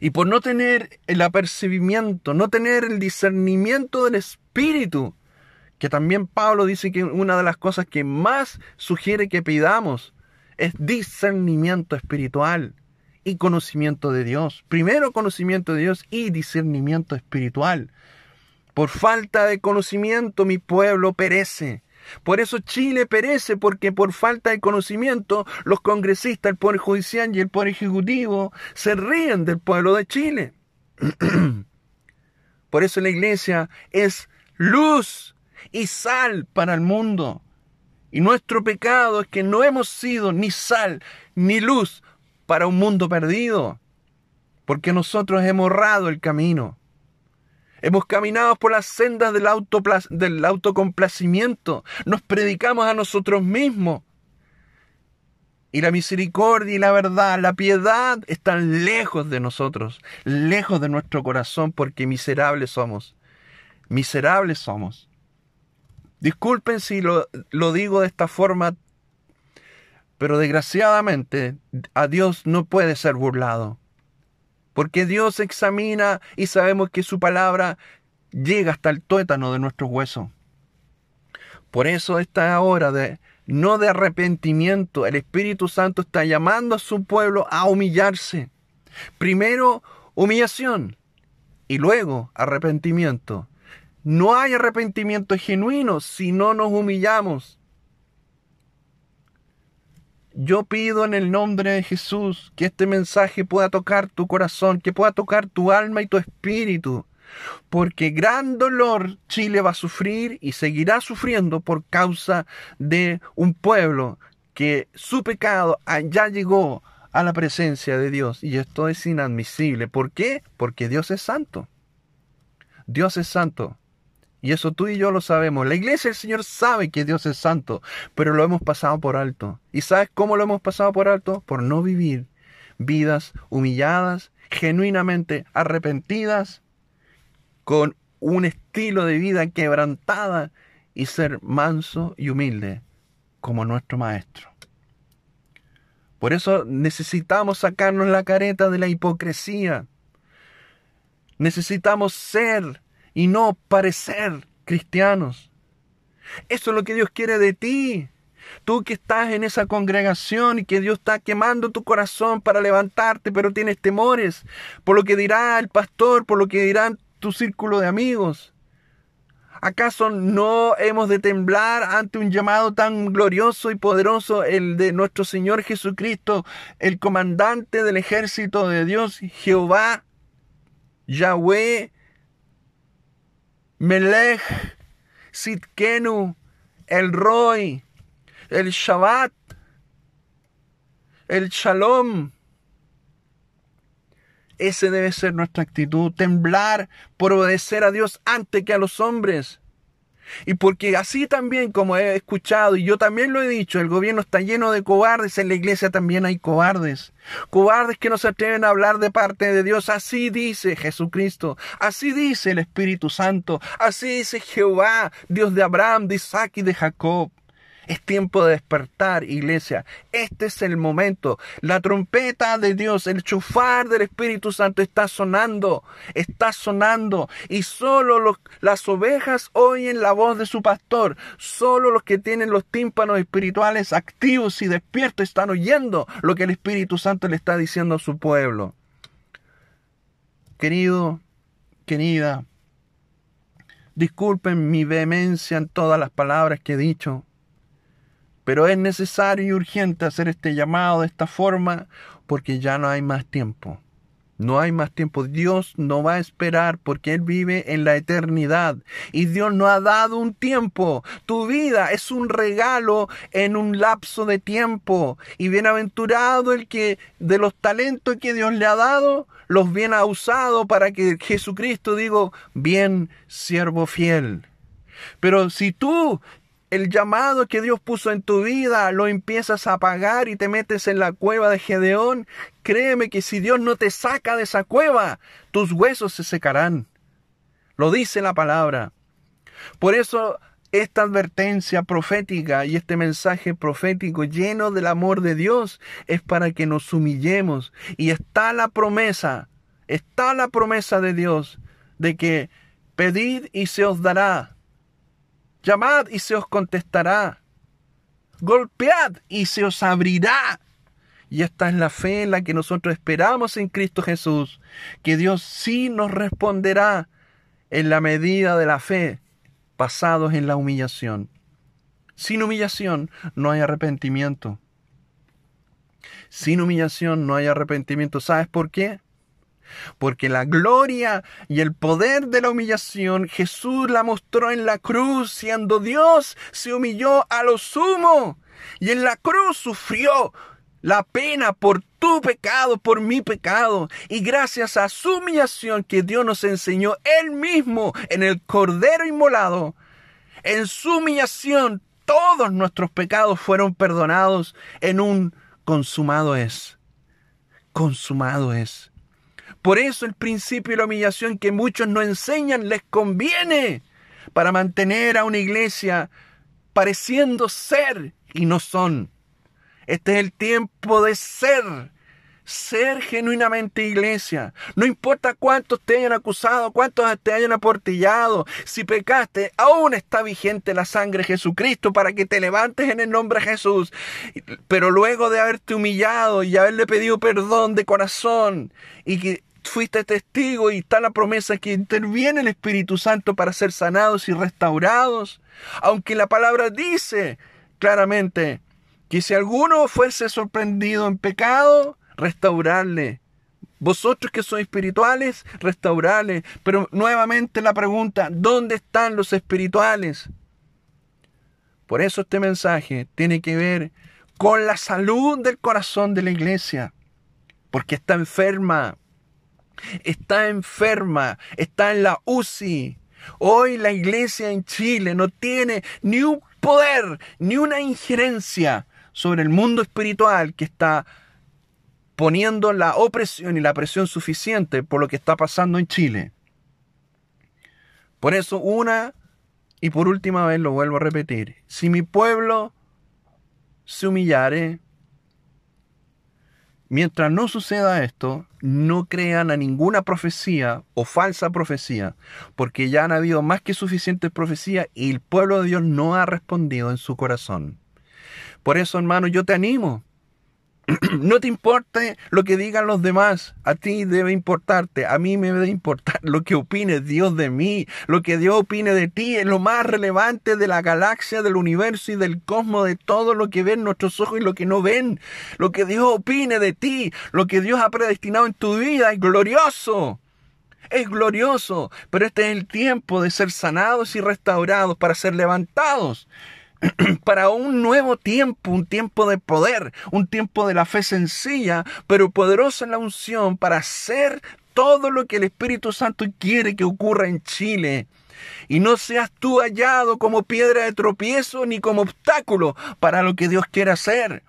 S1: Y por no tener el apercibimiento, no tener el discernimiento del Espíritu, que también Pablo dice que una de las cosas que más sugiere que pidamos es discernimiento espiritual y conocimiento de Dios. Primero conocimiento de Dios y discernimiento espiritual. Por falta de conocimiento mi pueblo perece. Por eso Chile perece, porque por falta de conocimiento los congresistas, el Poder Judicial y el Poder Ejecutivo se ríen del pueblo de Chile. por eso la iglesia es luz y sal para el mundo. Y nuestro pecado es que no hemos sido ni sal ni luz para un mundo perdido, porque nosotros hemos errado el camino. Hemos caminado por las sendas del, del autocomplacimiento, nos predicamos a nosotros mismos. Y la misericordia y la verdad, la piedad están lejos de nosotros, lejos de nuestro corazón, porque miserables somos. Miserables somos. Disculpen si lo, lo digo de esta forma, pero desgraciadamente a Dios no puede ser burlado. Porque Dios examina y sabemos que su palabra llega hasta el tuétano de nuestros huesos. Por eso esta hora de no de arrepentimiento, el Espíritu Santo está llamando a su pueblo a humillarse. Primero humillación y luego arrepentimiento. No hay arrepentimiento genuino si no nos humillamos. Yo pido en el nombre de Jesús que este mensaje pueda tocar tu corazón, que pueda tocar tu alma y tu espíritu, porque gran dolor Chile va a sufrir y seguirá sufriendo por causa de un pueblo que su pecado ya llegó a la presencia de Dios y esto es inadmisible. ¿Por qué? Porque Dios es santo. Dios es santo. Y eso tú y yo lo sabemos. La iglesia del Señor sabe que Dios es santo, pero lo hemos pasado por alto. ¿Y sabes cómo lo hemos pasado por alto? Por no vivir vidas humilladas, genuinamente arrepentidas, con un estilo de vida quebrantada y ser manso y humilde como nuestro Maestro. Por eso necesitamos sacarnos la careta de la hipocresía. Necesitamos ser y no parecer cristianos. Eso es lo que Dios quiere de ti. Tú que estás en esa congregación y que Dios está quemando tu corazón para levantarte, pero tienes temores por lo que dirá el pastor, por lo que dirán tu círculo de amigos. ¿Acaso no hemos de temblar ante un llamado tan glorioso y poderoso, el de nuestro Señor Jesucristo, el comandante del ejército de Dios, Jehová, Yahweh, Melech, Sitkenu, el Roy, el Shabbat, el Shalom. Ese debe ser nuestra actitud, temblar por obedecer a Dios antes que a los hombres. Y porque así también, como he escuchado, y yo también lo he dicho, el gobierno está lleno de cobardes, en la iglesia también hay cobardes. Cobardes que no se atreven a hablar de parte de Dios. Así dice Jesucristo, así dice el Espíritu Santo, así dice Jehová, Dios de Abraham, de Isaac y de Jacob. Es tiempo de despertar, iglesia. Este es el momento. La trompeta de Dios, el chufar del Espíritu Santo está sonando, está sonando. Y solo las ovejas oyen la voz de su pastor. Solo los que tienen los tímpanos espirituales activos y despiertos están oyendo lo que el Espíritu Santo le está diciendo a su pueblo. Querido, querida, disculpen mi vehemencia en todas las palabras que he dicho. Pero es necesario y urgente hacer este llamado de esta forma porque ya no hay más tiempo. No hay más tiempo. Dios no va a esperar porque Él vive en la eternidad. Y Dios no ha dado un tiempo. Tu vida es un regalo en un lapso de tiempo. Y bienaventurado el que de los talentos que Dios le ha dado, los bien ha usado para que Jesucristo diga, bien siervo fiel. Pero si tú el llamado que Dios puso en tu vida lo empiezas a apagar y te metes en la cueva de Gedeón, créeme que si Dios no te saca de esa cueva, tus huesos se secarán. Lo dice la palabra. Por eso esta advertencia profética y este mensaje profético lleno del amor de Dios es para que nos humillemos. Y está la promesa, está la promesa de Dios de que pedid y se os dará Llamad y se os contestará. Golpead y se os abrirá. Y esta es la fe en la que nosotros esperamos en Cristo Jesús, que Dios sí nos responderá en la medida de la fe, pasados en la humillación. Sin humillación no hay arrepentimiento. Sin humillación no hay arrepentimiento. ¿Sabes por qué? Porque la gloria y el poder de la humillación Jesús la mostró en la cruz, siendo Dios, se humilló a lo sumo y en la cruz sufrió la pena por tu pecado, por mi pecado. Y gracias a su humillación que Dios nos enseñó Él mismo en el Cordero inmolado, en su humillación todos nuestros pecados fueron perdonados en un consumado es. Consumado es. Por eso el principio de la humillación que muchos no enseñan les conviene para mantener a una iglesia pareciendo ser y no son. Este es el tiempo de ser. Ser genuinamente iglesia. No importa cuántos te hayan acusado, cuántos te hayan aportillado. Si pecaste, aún está vigente la sangre de Jesucristo para que te levantes en el nombre de Jesús. Pero luego de haberte humillado y haberle pedido perdón de corazón y que fuiste testigo y está la promesa que interviene el Espíritu Santo para ser sanados y restaurados. Aunque la palabra dice claramente que si alguno fuese sorprendido en pecado, restaurarle. Vosotros que sois espirituales, restaurarle. Pero nuevamente la pregunta, ¿dónde están los espirituales? Por eso este mensaje tiene que ver con la salud del corazón de la iglesia. Porque está enferma. Está enferma. Está en la UCI. Hoy la iglesia en Chile no tiene ni un poder, ni una injerencia sobre el mundo espiritual que está poniendo la opresión y la presión suficiente por lo que está pasando en Chile. Por eso, una y por última vez lo vuelvo a repetir. Si mi pueblo se humillare, mientras no suceda esto, no crean a ninguna profecía o falsa profecía, porque ya han habido más que suficientes profecías y el pueblo de Dios no ha respondido en su corazón. Por eso, hermano, yo te animo. No te importe lo que digan los demás, a ti debe importarte, a mí me debe importar lo que opine Dios de mí, lo que Dios opine de ti, es lo más relevante de la galaxia, del universo y del cosmos, de todo lo que ven nuestros ojos y lo que no ven, lo que Dios opine de ti, lo que Dios ha predestinado en tu vida, es glorioso. Es glorioso, pero este es el tiempo de ser sanados y restaurados para ser levantados. para un nuevo tiempo, un tiempo de poder, un tiempo de la fe sencilla, pero poderosa en la unción para hacer todo lo que el Espíritu Santo quiere que ocurra en Chile. Y no seas tú hallado como piedra de tropiezo ni como obstáculo para lo que Dios quiere hacer.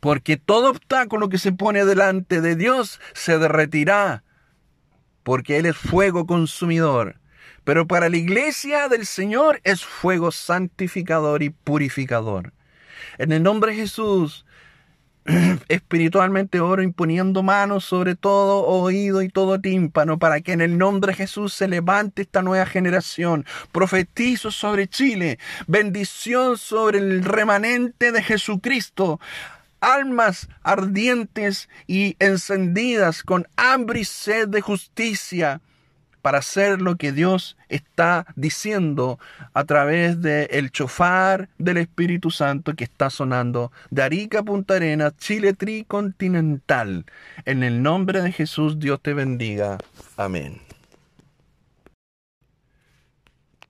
S1: Porque todo obstáculo que se pone delante de Dios se derretirá. Porque Él es fuego consumidor. Pero para la iglesia del Señor es fuego santificador y purificador. En el nombre de Jesús, espiritualmente oro imponiendo manos sobre todo oído y todo tímpano para que en el nombre de Jesús se levante esta nueva generación. Profetizo sobre Chile, bendición sobre el remanente de Jesucristo almas ardientes y encendidas con hambre y sed de justicia para hacer lo que Dios está diciendo a través del el chofar del Espíritu Santo que está sonando de Arica Punta Arenas, Chile tricontinental. En el nombre de Jesús, Dios te bendiga. Amén.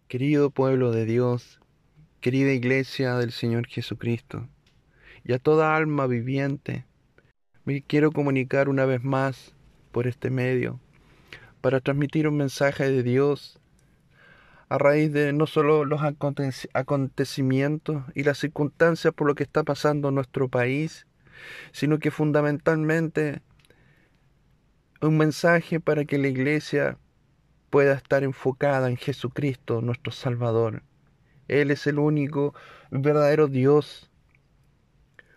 S1: Querido pueblo de Dios, querida iglesia del Señor Jesucristo, y a toda alma viviente, me quiero comunicar una vez más por este medio para transmitir un mensaje de Dios a raíz de no solo los acontecimientos y las circunstancias por lo que está pasando en nuestro país, sino que fundamentalmente un mensaje para que la iglesia pueda estar enfocada en Jesucristo, nuestro Salvador. Él es el único verdadero Dios.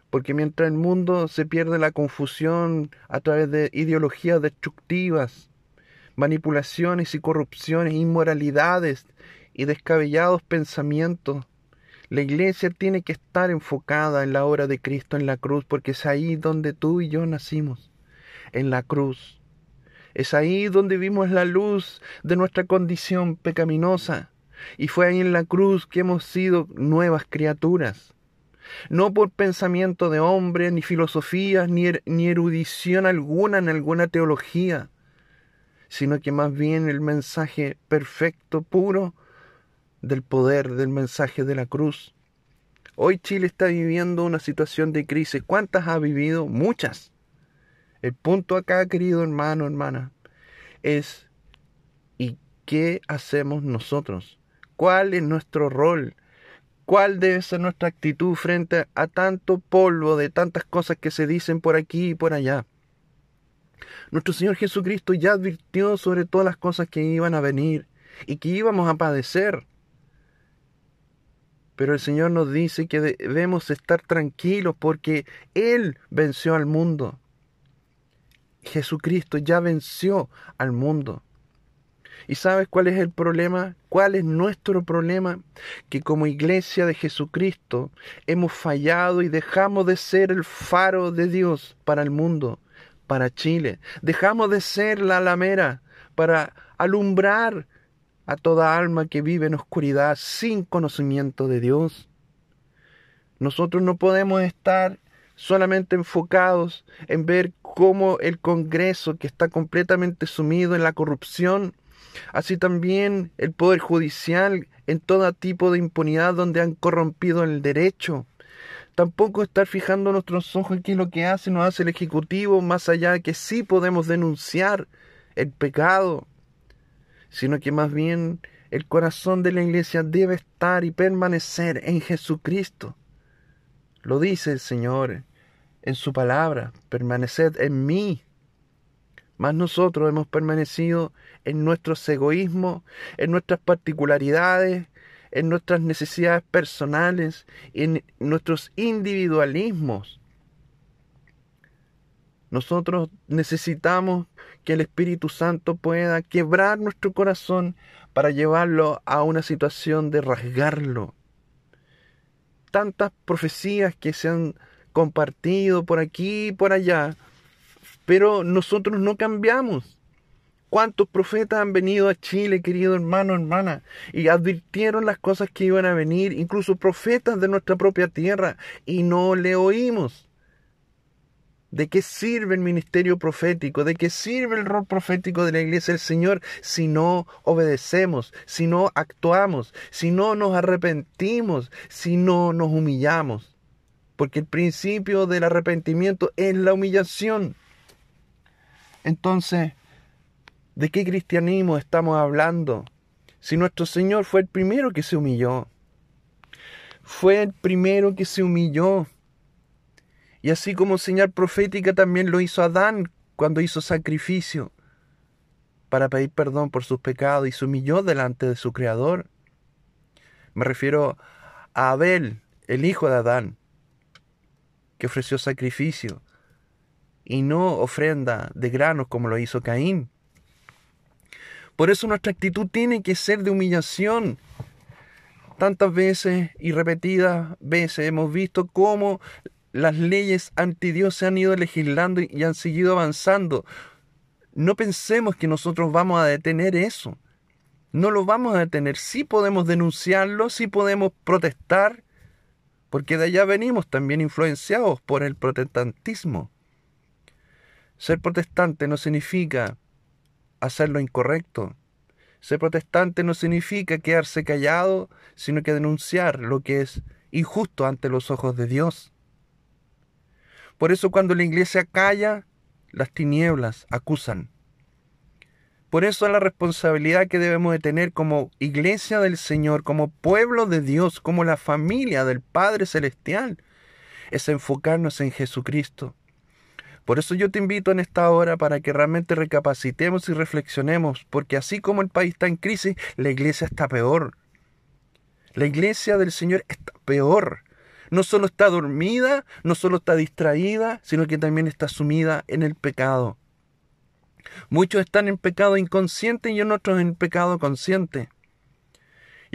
S1: Porque mientras el mundo se pierde la confusión a través de ideologías destructivas, manipulaciones y corrupciones, inmoralidades y descabellados pensamientos. La iglesia tiene que estar enfocada en la obra de Cristo en la cruz, porque es ahí donde tú y yo nacimos, en la cruz. Es ahí donde vimos la luz de nuestra condición pecaminosa. Y fue ahí en la cruz que hemos sido nuevas criaturas. No por pensamiento de hombre, ni filosofía, ni, er, ni erudición alguna en alguna teología, sino que más bien el mensaje perfecto, puro, del poder del mensaje de la cruz. Hoy Chile está viviendo una situación de crisis. ¿Cuántas ha vivido? Muchas. El punto acá, querido hermano, hermana, es ¿y qué hacemos nosotros? ¿Cuál es nuestro rol? ¿Cuál debe ser nuestra actitud frente a tanto polvo de tantas cosas que se dicen por aquí y por allá? Nuestro Señor Jesucristo ya advirtió sobre todas las cosas que iban a venir y que íbamos a padecer. Pero el Señor nos dice que debemos estar tranquilos porque Él venció al mundo. Jesucristo ya venció al mundo. ¿Y sabes cuál es el problema? ¿Cuál es nuestro problema? Que como iglesia de Jesucristo hemos fallado y dejamos de ser el faro de Dios para el mundo, para Chile. Dejamos de ser la alamera para alumbrar a toda alma que vive en oscuridad sin conocimiento de Dios. Nosotros no podemos estar solamente enfocados en ver cómo el Congreso, que está completamente sumido en la corrupción, así también el Poder Judicial en todo tipo de impunidad donde han corrompido el derecho. Tampoco estar fijando nuestros ojos en qué es lo que hace, nos hace el Ejecutivo, más allá de que sí podemos denunciar el pecado, sino que más bien el corazón de la iglesia debe estar y permanecer en Jesucristo. Lo dice el Señor en su palabra, permaneced en mí. Mas nosotros hemos permanecido en nuestros egoísmos, en nuestras particularidades, en nuestras necesidades personales, en nuestros individualismos. Nosotros necesitamos que el Espíritu Santo pueda quebrar nuestro corazón para llevarlo a una situación de rasgarlo. Tantas profecías que se han compartido por aquí y por allá, pero nosotros no cambiamos. ¿Cuántos profetas han venido a Chile, querido hermano, hermana, y advirtieron las cosas que iban a venir, incluso profetas de nuestra propia tierra, y no le oímos? ¿De qué sirve el ministerio profético? ¿De qué sirve el rol profético de la iglesia del Señor si no obedecemos, si no actuamos, si no nos arrepentimos, si no nos humillamos? Porque el principio del arrepentimiento es la humillación. Entonces, ¿de qué cristianismo estamos hablando? Si nuestro Señor fue el primero que se humilló. Fue el primero que se humilló y así como señal profética también lo hizo Adán cuando hizo sacrificio para pedir perdón por sus pecados y se humilló delante de su Creador. Me refiero a Abel, el hijo de Adán, que ofreció sacrificio y no ofrenda de granos como lo hizo Caín. Por eso nuestra actitud tiene que ser de humillación. Tantas veces y repetidas veces hemos visto cómo las leyes anti Dios se han ido legislando y han seguido avanzando. No pensemos que nosotros vamos a detener eso. No lo vamos a detener. Sí podemos denunciarlo, sí podemos protestar, porque de allá venimos también influenciados por el protestantismo. Ser protestante no significa hacer lo incorrecto. Ser protestante no significa quedarse callado, sino que denunciar lo que es injusto ante los ojos de Dios. Por eso cuando la iglesia calla, las tinieblas acusan. Por eso la responsabilidad que debemos de tener como iglesia del Señor, como pueblo de Dios, como la familia del Padre Celestial, es enfocarnos en Jesucristo. Por eso yo te invito en esta hora para que realmente recapacitemos y reflexionemos, porque así como el país está en crisis, la iglesia está peor. La iglesia del Señor está peor no solo está dormida, no solo está distraída, sino que también está sumida en el pecado. Muchos están en pecado inconsciente y otros en pecado consciente.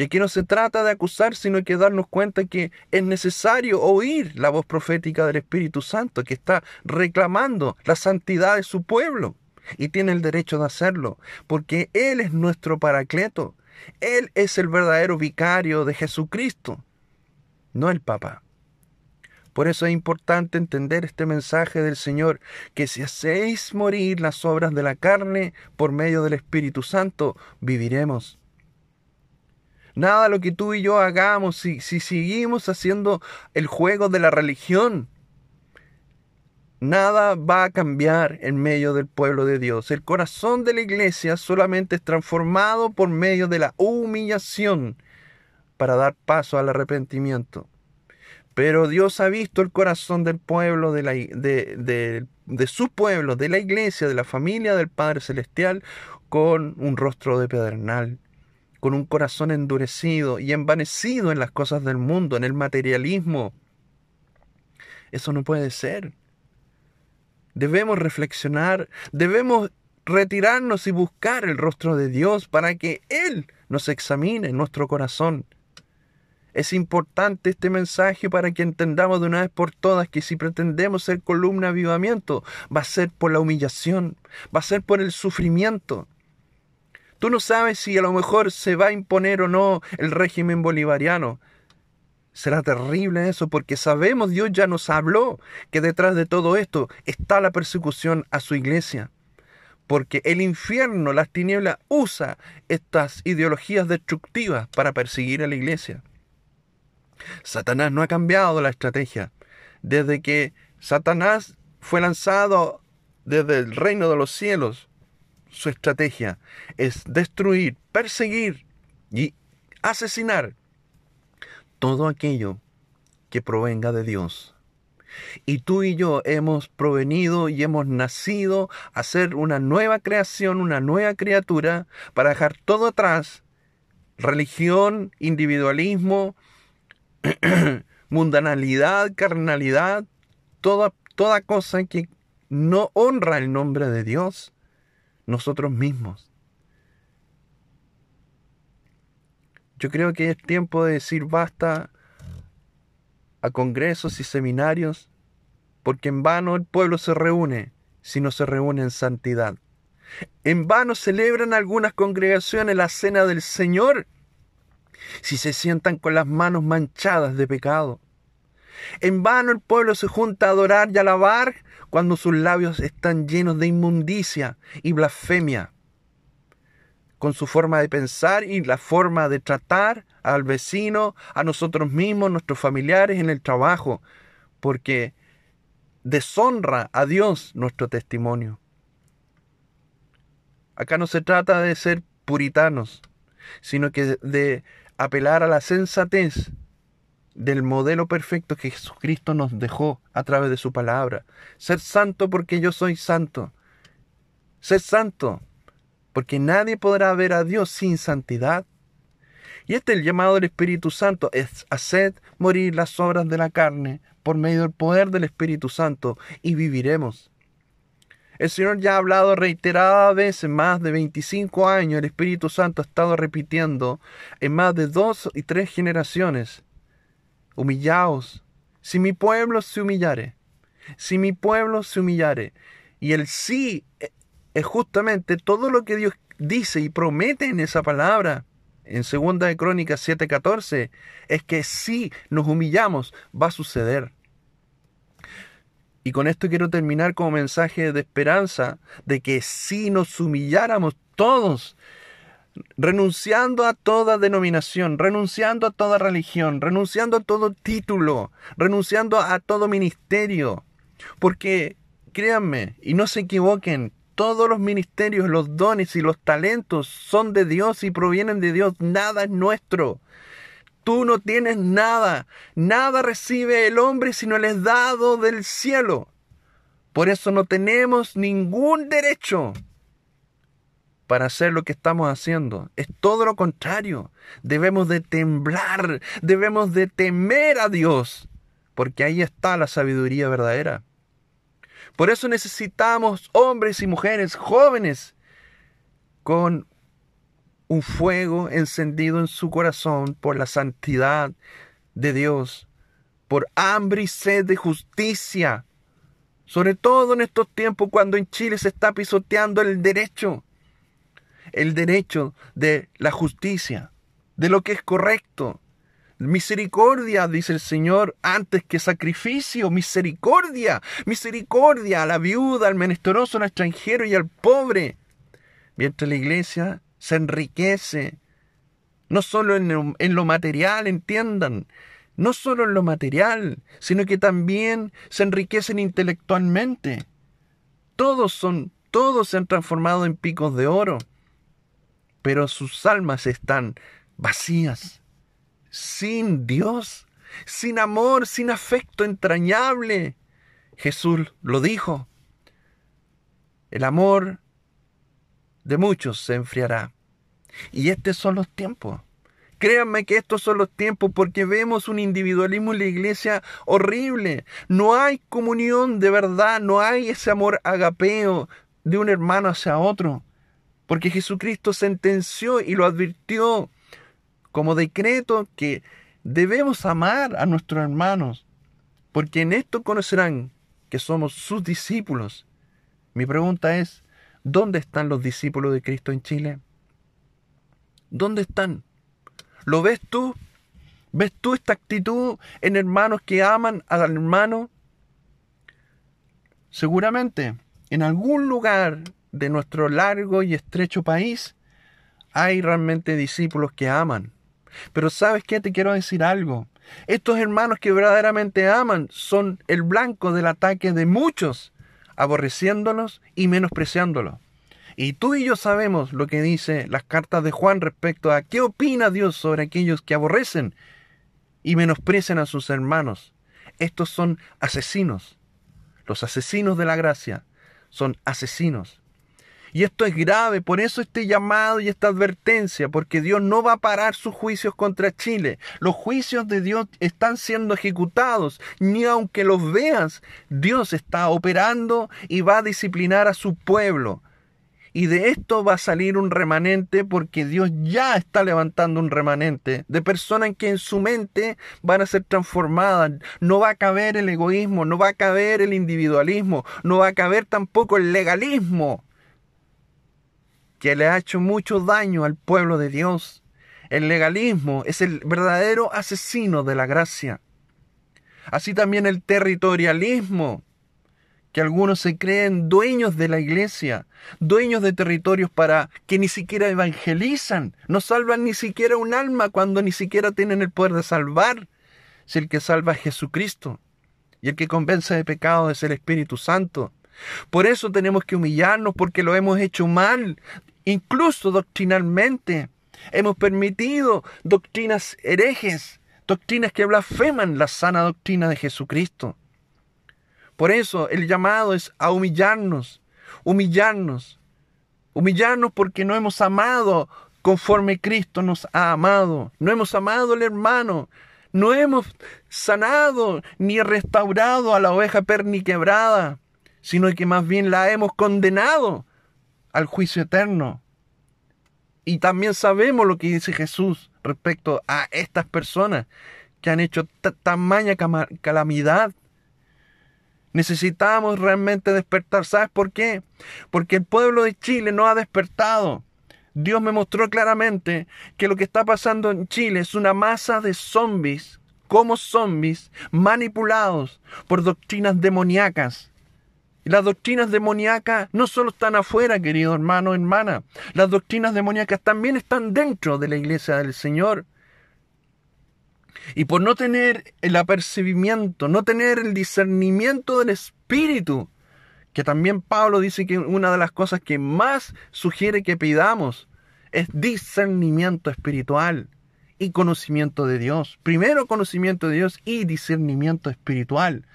S1: Y aquí no se trata de acusar, sino que darnos cuenta que es necesario oír la voz profética del Espíritu Santo, que está reclamando la santidad de su pueblo. Y tiene el derecho de hacerlo, porque Él es nuestro paracleto. Él es el verdadero vicario de Jesucristo, no el Papa. Por eso es importante entender este mensaje del Señor, que si hacéis morir las obras de la carne por medio del Espíritu Santo, viviremos. Nada lo que tú y yo hagamos, si, si seguimos haciendo el juego de la religión, nada va a cambiar en medio del pueblo de Dios. El corazón de la iglesia solamente es transformado por medio de la humillación para dar paso al arrepentimiento. Pero Dios ha visto el corazón del pueblo, de, la, de, de, su pueblo, de la iglesia, de la familia del Padre Celestial, con un rostro de pedernal, con un corazón endurecido y envanecido en las cosas del mundo, en el materialismo. Eso no puede ser. Debemos reflexionar, debemos retirarnos y buscar el rostro de Dios para que Él nos examine nuestro corazón. Es importante este mensaje para que entendamos de una vez por todas que si pretendemos ser columna de avivamiento, va a ser por la humillación, va a ser por el sufrimiento. Tú no sabes si a lo mejor se va a imponer o no el régimen bolivariano. Será terrible eso porque sabemos, Dios ya nos habló que detrás de todo esto está la persecución a su iglesia. Porque el infierno, las tinieblas, usa estas ideologías destructivas para perseguir a la iglesia. Satanás no ha cambiado la estrategia. Desde que Satanás fue lanzado desde el reino de los cielos, su estrategia es destruir, perseguir y asesinar todo aquello que provenga de Dios. Y tú y yo hemos provenido y hemos nacido a ser una nueva creación, una nueva criatura, para dejar todo atrás, religión, individualismo, mundanalidad, carnalidad, toda, toda cosa que no honra el nombre de Dios, nosotros mismos. Yo creo que es tiempo de decir basta a congresos y seminarios, porque en vano el pueblo se reúne si no se reúne en santidad. En vano celebran algunas congregaciones la cena del Señor si se sientan con las manos manchadas de pecado. En vano el pueblo se junta a adorar y alabar cuando sus labios están llenos de inmundicia y blasfemia, con su forma de pensar y la forma de tratar al vecino, a nosotros mismos, nuestros familiares en el trabajo, porque deshonra a Dios nuestro testimonio. Acá no se trata de ser puritanos, sino que de apelar a la sensatez del modelo perfecto que Jesucristo nos dejó a través de su palabra. Ser santo porque yo soy santo. Ser santo porque nadie podrá ver a Dios sin santidad. Y este es el llamado del Espíritu Santo, es hacer morir las obras de la carne por medio del poder del Espíritu Santo y viviremos. El Señor ya ha hablado reiteradas veces, más de 25 años, el Espíritu Santo ha estado repitiendo en más de dos y tres generaciones. Humillaos, si mi pueblo se humillare, si mi pueblo se humillare. Y el sí es justamente todo lo que Dios dice y promete en esa palabra. En segunda de Crónicas 7:14 es que si nos humillamos va a suceder. Y con esto quiero terminar como mensaje de esperanza de que si nos humilláramos todos, renunciando a toda denominación, renunciando a toda religión, renunciando a todo título, renunciando a todo ministerio, porque créanme y no se equivoquen, todos los ministerios, los dones y los talentos son de Dios y provienen de Dios, nada es nuestro. Tú no tienes nada, nada recibe el hombre sino le es dado del cielo. Por eso no tenemos ningún derecho para hacer lo que estamos haciendo. Es todo lo contrario. Debemos de temblar, debemos de temer a Dios, porque ahí está la sabiduría verdadera. Por eso necesitamos hombres y mujeres jóvenes con un fuego encendido en su corazón por la santidad de Dios, por hambre y sed de justicia, sobre todo en estos tiempos cuando en Chile se está pisoteando el derecho, el derecho de la justicia, de lo que es correcto. Misericordia, dice el Señor, antes que sacrificio, misericordia, misericordia a la viuda, al menesteroso, al extranjero y al pobre. Mientras la iglesia se enriquece, no solo en lo, material, entiendan, no solo en lo material, sino que también se enriquecen intelectualmente. Todos son, todos se han transformado en picos de oro, pero sus almas están vacías, sin Dios, sin amor, sin afecto entrañable. Jesús lo dijo. El amor de muchos se enfriará. Y estos son los tiempos. Créanme que estos son los tiempos porque vemos un individualismo en la iglesia horrible. No hay comunión de verdad, no hay ese amor agapeo de un hermano hacia otro. Porque Jesucristo sentenció y lo advirtió como decreto que debemos amar a nuestros hermanos. Porque en esto conocerán que somos sus discípulos. Mi pregunta es, ¿Dónde están los discípulos de Cristo en Chile? ¿Dónde están? ¿Lo ves tú? ¿Ves tú esta actitud en hermanos que aman al hermano? Seguramente, en algún lugar de nuestro largo y estrecho país hay realmente discípulos que aman. Pero sabes qué, te quiero decir algo. Estos hermanos que verdaderamente aman son el blanco del ataque de muchos aborreciéndolos y menospreciándolos. Y tú y yo sabemos lo que dice las cartas de Juan respecto a qué opina Dios sobre aquellos que aborrecen y menosprecian a sus hermanos. Estos son asesinos. Los asesinos de la gracia son asesinos. Y esto es grave, por eso este llamado y esta advertencia, porque Dios no va a parar sus juicios contra Chile. Los juicios de Dios están siendo ejecutados, ni aunque los veas, Dios está operando y va a disciplinar a su pueblo. Y de esto va a salir un remanente porque Dios ya está levantando un remanente de personas que en su mente van a ser transformadas. No va a caber el egoísmo, no va a caber el individualismo, no va a caber tampoco el legalismo que le ha hecho mucho daño al pueblo de Dios. El legalismo es el verdadero asesino de la gracia. Así también el territorialismo, que algunos se creen dueños de la iglesia, dueños de territorios para que ni siquiera evangelizan, no salvan ni siquiera un alma cuando ni siquiera tienen el poder de salvar, si el que salva es Jesucristo y el que convence de pecado es el Espíritu Santo. Por eso tenemos que humillarnos porque lo hemos hecho mal, incluso doctrinalmente. Hemos permitido doctrinas herejes, doctrinas que blasfeman la sana doctrina de Jesucristo. Por eso el llamado es a humillarnos, humillarnos, humillarnos porque no hemos amado conforme Cristo nos ha amado, no hemos amado al hermano, no hemos sanado ni restaurado a la oveja perniquebrada, sino que más bien la hemos condenado al juicio eterno. Y también sabemos lo que dice Jesús respecto a estas personas que han hecho tamaña calamidad. Necesitamos realmente despertar. ¿Sabes por qué? Porque el pueblo de Chile no ha despertado. Dios me mostró claramente que lo que está pasando en Chile es una masa de zombies, como zombies, manipulados por doctrinas demoníacas las doctrinas demoníacas no solo están afuera, querido hermano, hermana. Las doctrinas demoníacas también están dentro de la iglesia del Señor. Y por no tener el apercibimiento, no tener el discernimiento del Espíritu, que también Pablo dice que una de las cosas que más sugiere que pidamos es discernimiento espiritual y conocimiento de Dios. Primero conocimiento de Dios y discernimiento espiritual.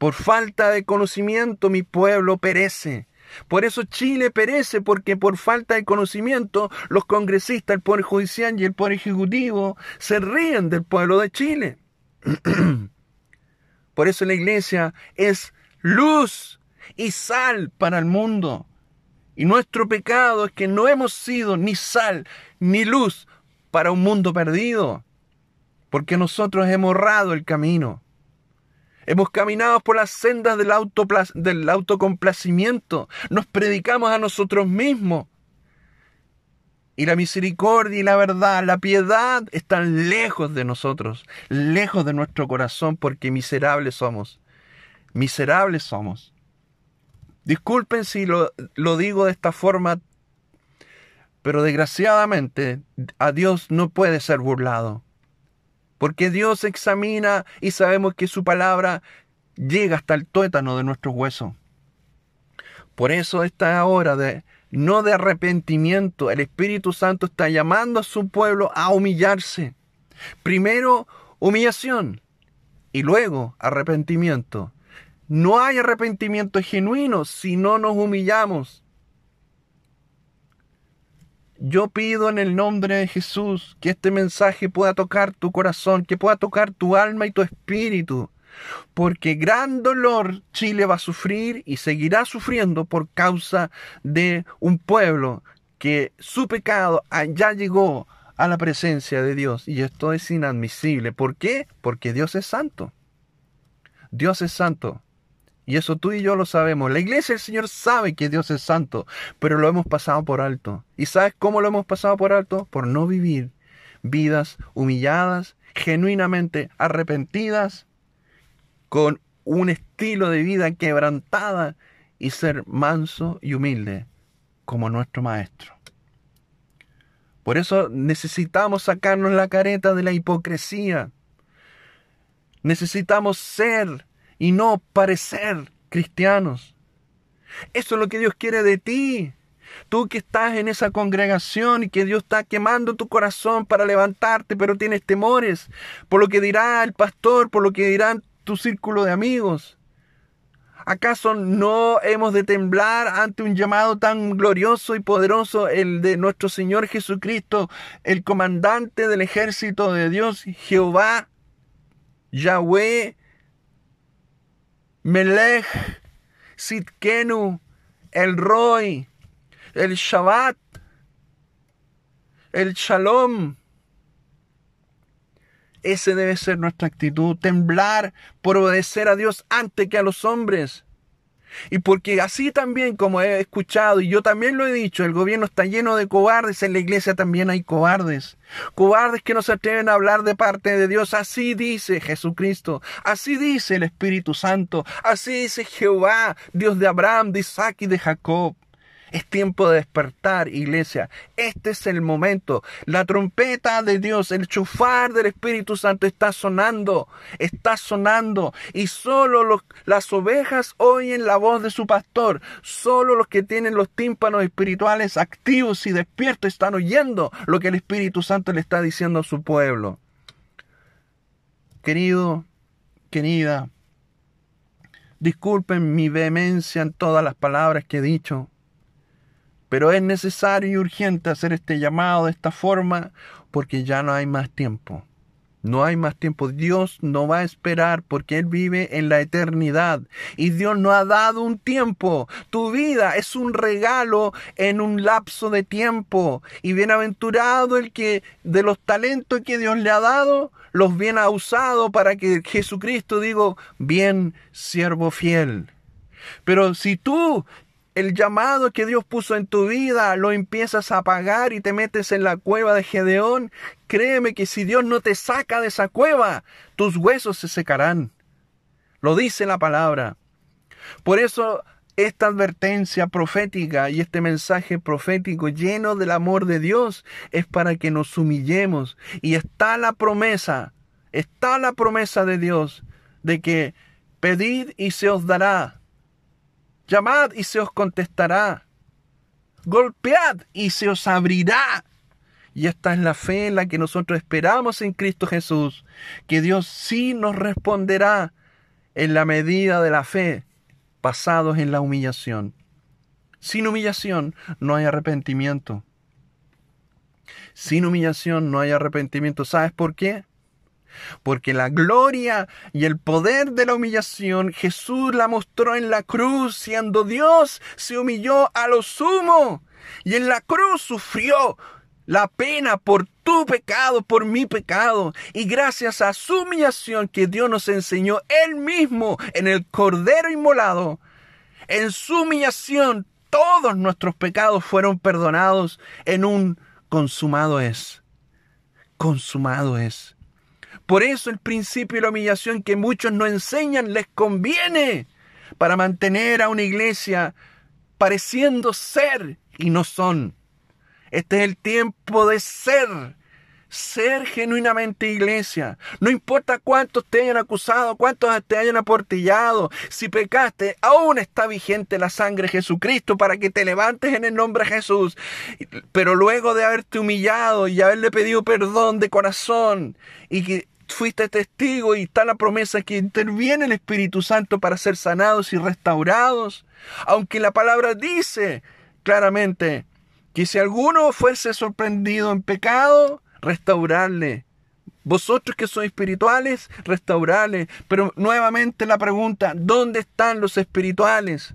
S1: Por falta de conocimiento mi pueblo perece. Por eso Chile perece, porque por falta de conocimiento los congresistas, el Poder Judicial y el Poder Ejecutivo se ríen del pueblo de Chile. por eso la iglesia es luz y sal para el mundo. Y nuestro pecado es que no hemos sido ni sal ni luz para un mundo perdido, porque nosotros hemos errado el camino. Hemos caminado por las sendas del, del autocomplacimiento. Nos predicamos a nosotros mismos. Y la misericordia y la verdad, la piedad están lejos de nosotros, lejos de nuestro corazón, porque miserables somos. Miserables somos. Disculpen si lo, lo digo de esta forma, pero desgraciadamente a Dios no puede ser burlado. Porque Dios examina y sabemos que su palabra llega hasta el tuétano de nuestros huesos. Por eso esta hora de no de arrepentimiento. El Espíritu Santo está llamando a su pueblo a humillarse. Primero humillación y luego arrepentimiento. No hay arrepentimiento genuino si no nos humillamos. Yo pido en el nombre de Jesús que este mensaje pueda tocar tu corazón, que pueda tocar tu alma y tu espíritu porque gran dolor Chile va a sufrir y seguirá sufriendo por causa de un pueblo que su pecado ya llegó a la presencia de Dios y esto es inadmisible. ¿Por qué? Porque Dios es santo. Dios es santo. Y eso tú y yo lo sabemos. La iglesia del Señor sabe que Dios es santo, pero lo hemos pasado por alto. ¿Y sabes cómo lo hemos pasado por alto? Por no vivir vidas humilladas, genuinamente arrepentidas con un estilo de vida quebrantada y ser manso y humilde como nuestro Maestro. Por eso necesitamos sacarnos la careta de la hipocresía. Necesitamos ser y no parecer cristianos. Eso es lo que Dios quiere de ti. Tú que estás en esa congregación y que Dios está quemando tu corazón para levantarte, pero tienes temores por lo que dirá el pastor, por lo que dirán tu círculo de amigos? ¿Acaso no hemos de temblar ante un llamado tan glorioso y poderoso, el de nuestro Señor Jesucristo, el comandante del ejército de Dios, Jehová, Yahweh, Melech, Sitkenu, el Roy, el Shabbat, el Shalom, ese debe ser nuestra actitud, temblar por obedecer a Dios antes que a los hombres. Y porque así también, como he escuchado, y yo también lo he dicho, el gobierno está lleno de cobardes, en la iglesia también hay cobardes. Cobardes que no se atreven a hablar de parte de Dios. Así dice Jesucristo, así dice el Espíritu Santo, así dice Jehová, Dios de Abraham, de Isaac y de Jacob. Es tiempo de despertar, iglesia. Este es el momento. La trompeta de Dios, el chufar del Espíritu Santo está sonando, está sonando. Y solo las ovejas oyen la voz de su pastor. Solo los que tienen los tímpanos espirituales activos y despiertos están oyendo lo que el Espíritu Santo le está diciendo a su pueblo. Querido, querida, disculpen mi vehemencia en todas las palabras que he dicho. Pero es necesario y urgente hacer este llamado de esta forma porque ya no hay más tiempo. No hay más tiempo. Dios no va a esperar porque Él vive en la eternidad. Y Dios no ha dado un tiempo. Tu vida es un regalo en un lapso de tiempo. Y bienaventurado el que de los talentos que Dios le ha dado, los bien ha usado para que Jesucristo diga, bien siervo fiel. Pero si tú el llamado que Dios puso en tu vida lo empiezas a apagar y te metes en la cueva de Gedeón, créeme que si Dios no te saca de esa cueva, tus huesos se secarán. Lo dice la palabra. Por eso esta advertencia profética y este mensaje profético lleno del amor de Dios es para que nos humillemos. Y está la promesa, está la promesa de Dios de que pedid y se os dará Llamad y se os contestará. Golpead y se os abrirá. Y esta es la fe en la que nosotros esperamos en Cristo Jesús, que Dios sí nos responderá en la medida de la fe, pasados en la humillación. Sin humillación no hay arrepentimiento. Sin humillación no hay arrepentimiento. ¿Sabes por qué? Porque la gloria y el poder de la humillación Jesús la mostró en la cruz, siendo Dios, se humilló a lo sumo y en la cruz sufrió la pena por tu pecado, por mi pecado. Y gracias a su humillación que Dios nos enseñó Él mismo en el Cordero inmolado, en su humillación todos nuestros pecados fueron perdonados en un consumado es. Consumado es. Por eso el principio de la humillación que muchos no enseñan les conviene para mantener a una iglesia pareciendo ser y no son. Este es el tiempo de ser. Ser genuinamente iglesia. No importa cuántos te hayan acusado, cuántos te hayan aportillado. Si pecaste, aún está vigente la sangre de Jesucristo para que te levantes en el nombre de Jesús. Pero luego de haberte humillado y haberle pedido perdón de corazón y que fuiste testigo y está la promesa que interviene el Espíritu Santo para ser sanados y restaurados. Aunque la palabra dice claramente que si alguno fuese sorprendido en pecado, restaurarle. Vosotros que sois espirituales, restaurarle. Pero nuevamente la pregunta, ¿dónde están los espirituales?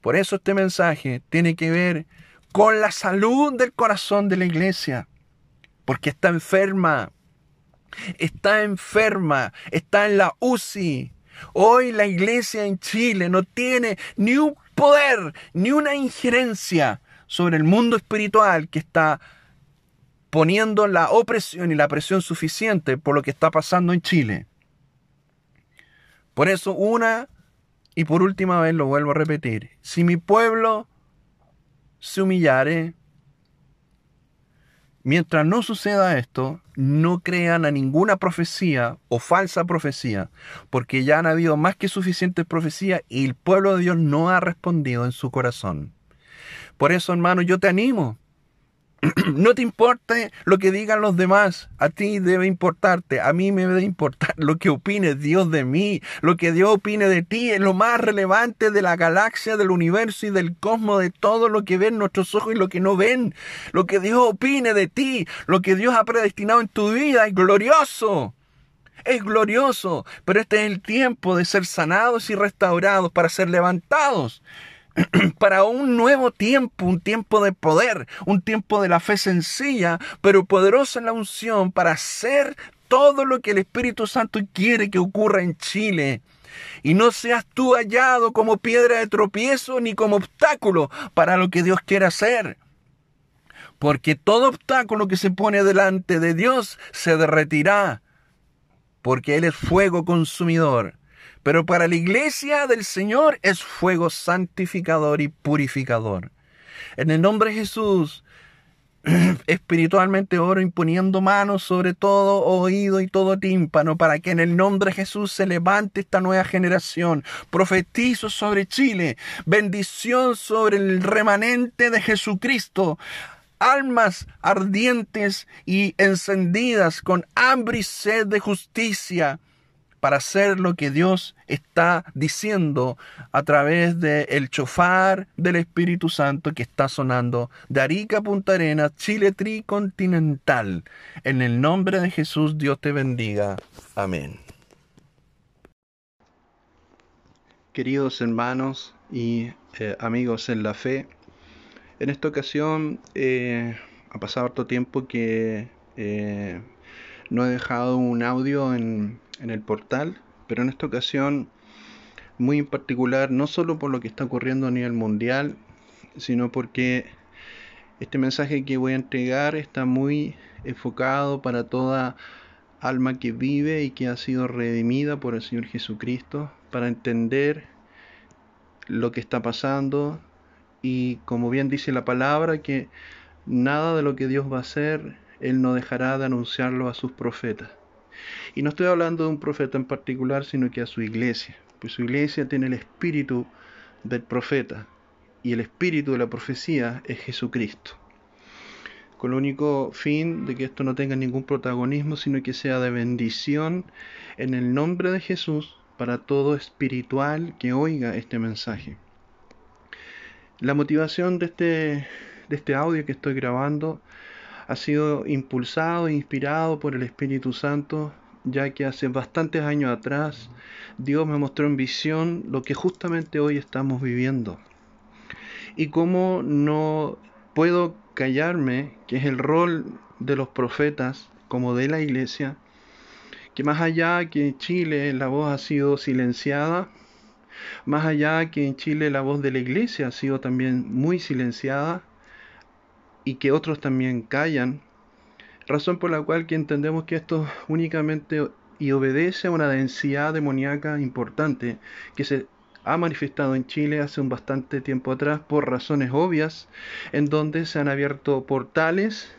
S1: Por eso este mensaje tiene que ver con la salud del corazón de la iglesia. Porque está enferma. Está enferma. Está en la UCI. Hoy la iglesia en Chile no tiene ni un poder, ni una injerencia sobre el mundo espiritual que está poniendo la opresión y la presión suficiente por lo que está pasando en Chile. Por eso, una y por última vez lo vuelvo a repetir, si mi pueblo se humillare, mientras no suceda esto, no crean a ninguna profecía o falsa profecía, porque ya han habido más que suficientes profecías y el pueblo de Dios no ha respondido en su corazón. Por eso, hermano, yo te animo. No te importe lo que digan los demás, a ti debe importarte, a mí me debe importar lo que opine Dios de mí, lo que Dios opine de ti, es lo más relevante de la galaxia, del universo y del cosmos, de todo lo que ven nuestros ojos y lo que no ven, lo que Dios opine de ti, lo que Dios ha predestinado en tu vida, es glorioso. Es glorioso, pero este es el tiempo de ser sanados y restaurados para ser levantados. para un nuevo tiempo, un tiempo de poder, un tiempo de la fe sencilla, pero poderosa en la unción para hacer todo lo que el Espíritu Santo quiere que ocurra en Chile. Y no seas tú hallado como piedra de tropiezo ni como obstáculo para lo que Dios quiere hacer. Porque todo obstáculo que se pone delante de Dios se derretirá. Porque Él es fuego consumidor. Pero para la iglesia del Señor es fuego santificador y purificador. En el nombre de Jesús, espiritualmente oro imponiendo manos sobre todo oído y todo tímpano para que en el nombre de Jesús se levante esta nueva generación. Profetizo sobre Chile, bendición sobre el remanente de Jesucristo almas ardientes y encendidas con hambre y sed de justicia para hacer lo que Dios está diciendo a través del el chofar del Espíritu Santo que está sonando de Arica Punta Arenas, Chile tricontinental. En el nombre de Jesús, Dios te bendiga. Amén. Queridos hermanos y eh, amigos en la fe, en esta ocasión eh, ha pasado harto tiempo que eh, no he dejado un audio en, en el portal, pero en esta ocasión muy en particular, no solo por lo que está ocurriendo a nivel mundial, sino porque este mensaje que voy a entregar está muy enfocado para toda alma que vive y que ha sido redimida por el Señor Jesucristo, para entender lo que está pasando y como bien dice la palabra, que nada de lo que Dios va a hacer, Él no dejará de anunciarlo a sus profetas. Y no estoy hablando de un profeta en particular, sino que a su iglesia. Pues su iglesia tiene el espíritu del profeta y el espíritu de la profecía es Jesucristo. Con el único fin de que esto no tenga ningún protagonismo, sino que sea de bendición en el nombre de Jesús para todo espiritual que oiga este mensaje. La motivación de este, de este audio que estoy grabando ha sido impulsado e inspirado por el Espíritu Santo, ya que hace bastantes años atrás Dios me mostró en visión lo que justamente hoy estamos viviendo. Y cómo no puedo callarme, que es el rol de los profetas, como de la iglesia, que más allá que en Chile la voz ha sido silenciada, más allá que en Chile la voz de la iglesia ha sido también muy silenciada y que otros también callan, razón por la cual entendemos que esto únicamente y obedece a una densidad demoníaca importante que se ha manifestado en Chile hace un bastante tiempo atrás por razones obvias, en donde se han abierto portales,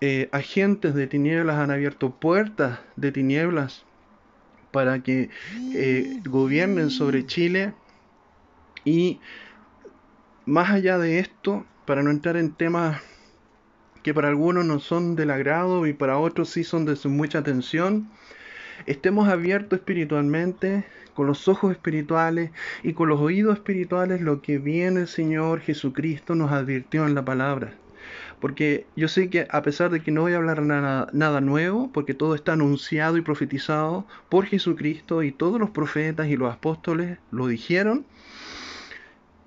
S1: eh, agentes de tinieblas han abierto puertas de tinieblas para que eh, gobiernen sobre Chile y más allá de esto, para no entrar en temas que para algunos no son del agrado y para otros sí son de mucha atención, estemos abiertos espiritualmente, con los ojos espirituales y con los oídos espirituales lo que viene el Señor Jesucristo nos advirtió en la palabra. Porque yo sé que a pesar de que no voy a hablar nada nuevo, porque todo está anunciado y profetizado por Jesucristo y todos los profetas y los apóstoles lo dijeron,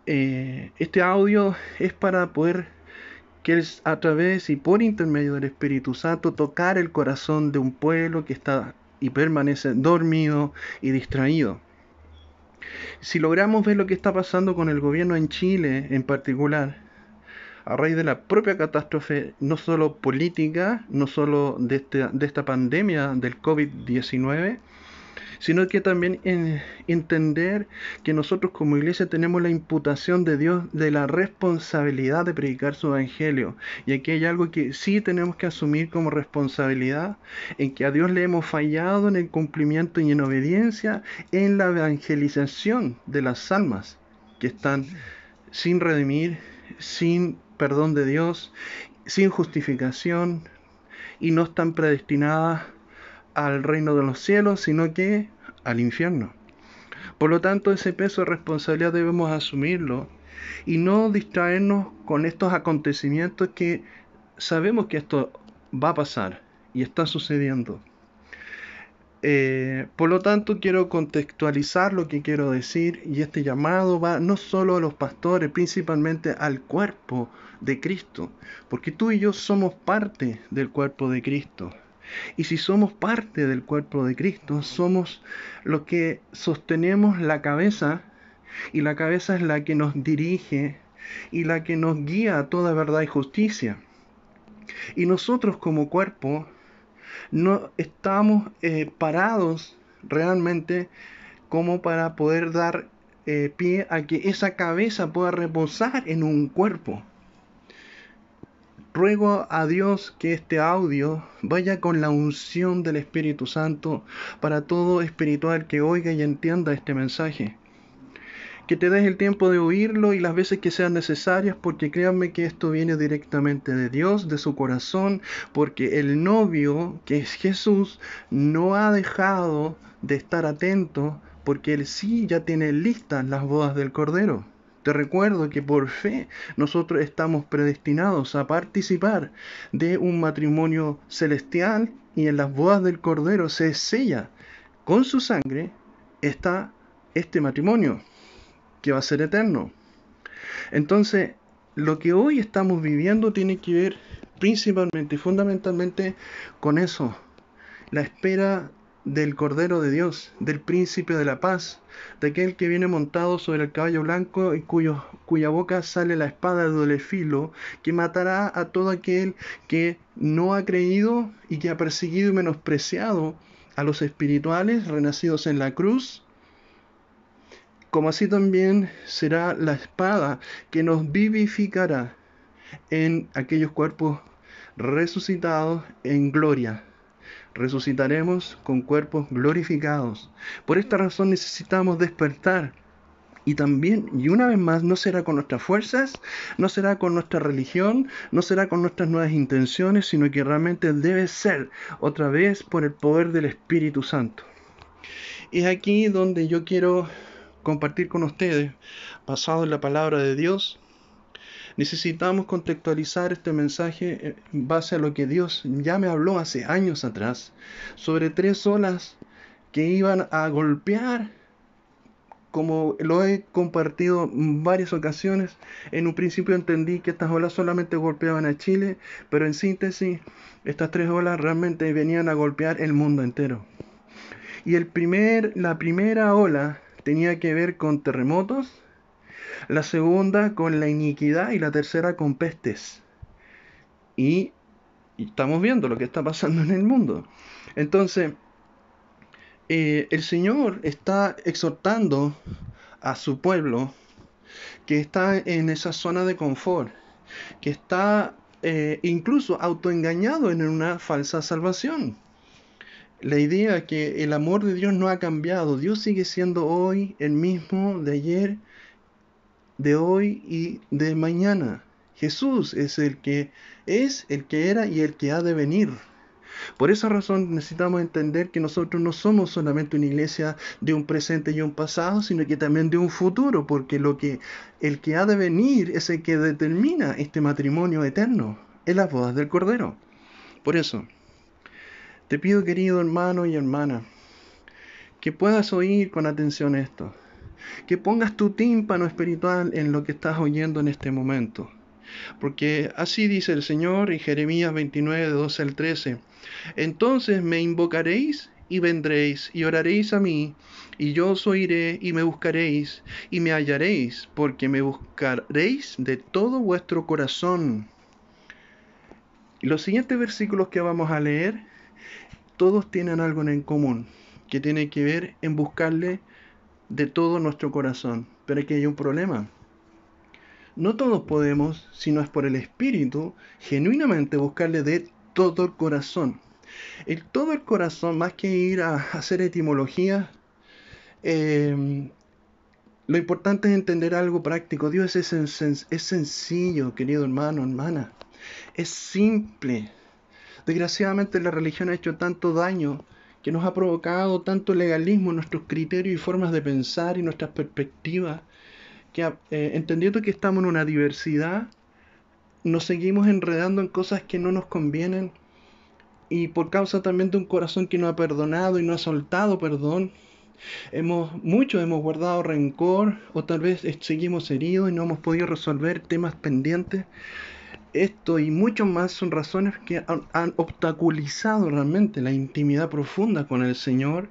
S1: eh, este audio es para poder que a través y por intermedio del Espíritu Santo tocar el corazón de un pueblo que está y permanece dormido y distraído. Si logramos ver lo que está pasando con el gobierno en Chile en particular, a raíz de la propia catástrofe, no solo política, no solo de, este, de esta pandemia del COVID-19, sino que también en entender que nosotros como iglesia tenemos la imputación de Dios de la responsabilidad de predicar su evangelio. Y aquí hay algo que sí tenemos que asumir como responsabilidad, en que a Dios le hemos fallado en el cumplimiento y en obediencia en la evangelización de las almas que están sin redimir, sin perdón de Dios, sin justificación y no están predestinadas al reino de los cielos, sino que al infierno. Por lo tanto, ese peso de responsabilidad debemos asumirlo y no distraernos con estos acontecimientos que sabemos que esto va a pasar y está sucediendo. Eh, por lo tanto, quiero contextualizar lo que quiero decir y este llamado va no solo a los pastores, principalmente al cuerpo de Cristo, porque tú y yo somos parte del cuerpo de Cristo. Y si somos parte del cuerpo de Cristo, somos los que sostenemos la cabeza y la cabeza es la que nos dirige y la que nos guía a toda verdad y justicia. Y nosotros como cuerpo no estamos eh, parados realmente como para poder dar eh, pie a que esa cabeza pueda reposar en un cuerpo. Ruego a Dios que este audio vaya con la unción del Espíritu Santo para todo espiritual que oiga y entienda este mensaje. Que te des el tiempo de oírlo y las veces que sean necesarias, porque créanme que esto viene directamente de Dios, de su corazón, porque el novio, que es Jesús, no ha dejado de estar atento, porque él sí ya tiene listas las bodas del Cordero. Te recuerdo que por fe nosotros estamos predestinados a participar de un matrimonio celestial y en las bodas del Cordero se sella con su sangre está este matrimonio que va a ser eterno. Entonces, lo que hoy estamos viviendo tiene que ver principalmente y fundamentalmente con eso, la espera del Cordero de Dios, del Príncipe de la Paz, de aquel que viene montado sobre el caballo blanco y cuyo, cuya boca sale la espada de doble filo, que matará a todo aquel que no ha creído y que ha perseguido y menospreciado a los espirituales renacidos en la cruz, como así también será la espada que nos vivificará en aquellos cuerpos resucitados en gloria resucitaremos con cuerpos glorificados. Por esta razón necesitamos despertar. Y también, y una vez más, no será con nuestras fuerzas, no será con nuestra religión, no será con nuestras nuevas intenciones, sino que realmente debe ser otra vez por el poder del Espíritu Santo. Es aquí donde yo quiero compartir con ustedes, basado en la palabra de Dios, Necesitamos contextualizar este mensaje en base a lo que Dios ya me habló hace años atrás sobre tres olas que iban a golpear, como lo he compartido en varias ocasiones. En un principio entendí que estas olas solamente golpeaban a Chile, pero en síntesis, estas tres olas realmente venían a golpear el mundo entero. Y el primer, la primera ola tenía que ver con terremotos, la segunda con la iniquidad y la tercera con pestes. Y, estamos viendo lo que está pasando en el mundo. Entonces, eh, el Señor está exhortando a su pueblo que está en esa zona de confort, que está eh, incluso autoengañado en una falsa salvación. La idea que el amor de Dios no ha cambiado, Dios sigue siendo hoy el mismo de ayer de hoy y de mañana. Jesús es el que es, el que era y el que ha de venir. Por esa razón necesitamos entender que nosotros no somos solamente una iglesia de un presente y un pasado, sino que también de un futuro, porque lo que el que ha de venir es el que determina este matrimonio eterno, en las bodas del Cordero. Por eso, te pido, querido hermano y hermana, que puedas oír con atención esto que pongas tu tímpano espiritual en lo que estás oyendo en este momento. Porque así dice el Señor en Jeremías 29, 12 al 13. Entonces me invocaréis y vendréis y oraréis a mí, y yo os oiré y me buscaréis y me hallaréis, porque me buscaréis de todo vuestro corazón. Y los siguientes versículos que vamos a leer, todos tienen algo en común, que tiene que ver en buscarle de todo nuestro corazón. Pero aquí hay un problema. No todos podemos, si no es por el Espíritu, genuinamente buscarle de todo el corazón. El todo el corazón, más que ir a hacer etimología, em, lo importante es entender algo práctico. Dios es, es sencillo, querido hermano, hermana. Es simple. Desgraciadamente la religión ha hecho tanto daño que nos ha provocado tanto legalismo nuestros criterios y formas de pensar y nuestras perspectivas, que eh, entendiendo que estamos en una diversidad, nos seguimos enredando en cosas que no nos convienen y por causa también de un corazón que no ha perdonado y no ha soltado perdón, hemos muchos hemos guardado rencor o tal vez seguimos heridos y no hemos podido resolver temas pendientes esto y mucho más son razones que han, obstaculizado realmente la intimidad profunda con el Señor,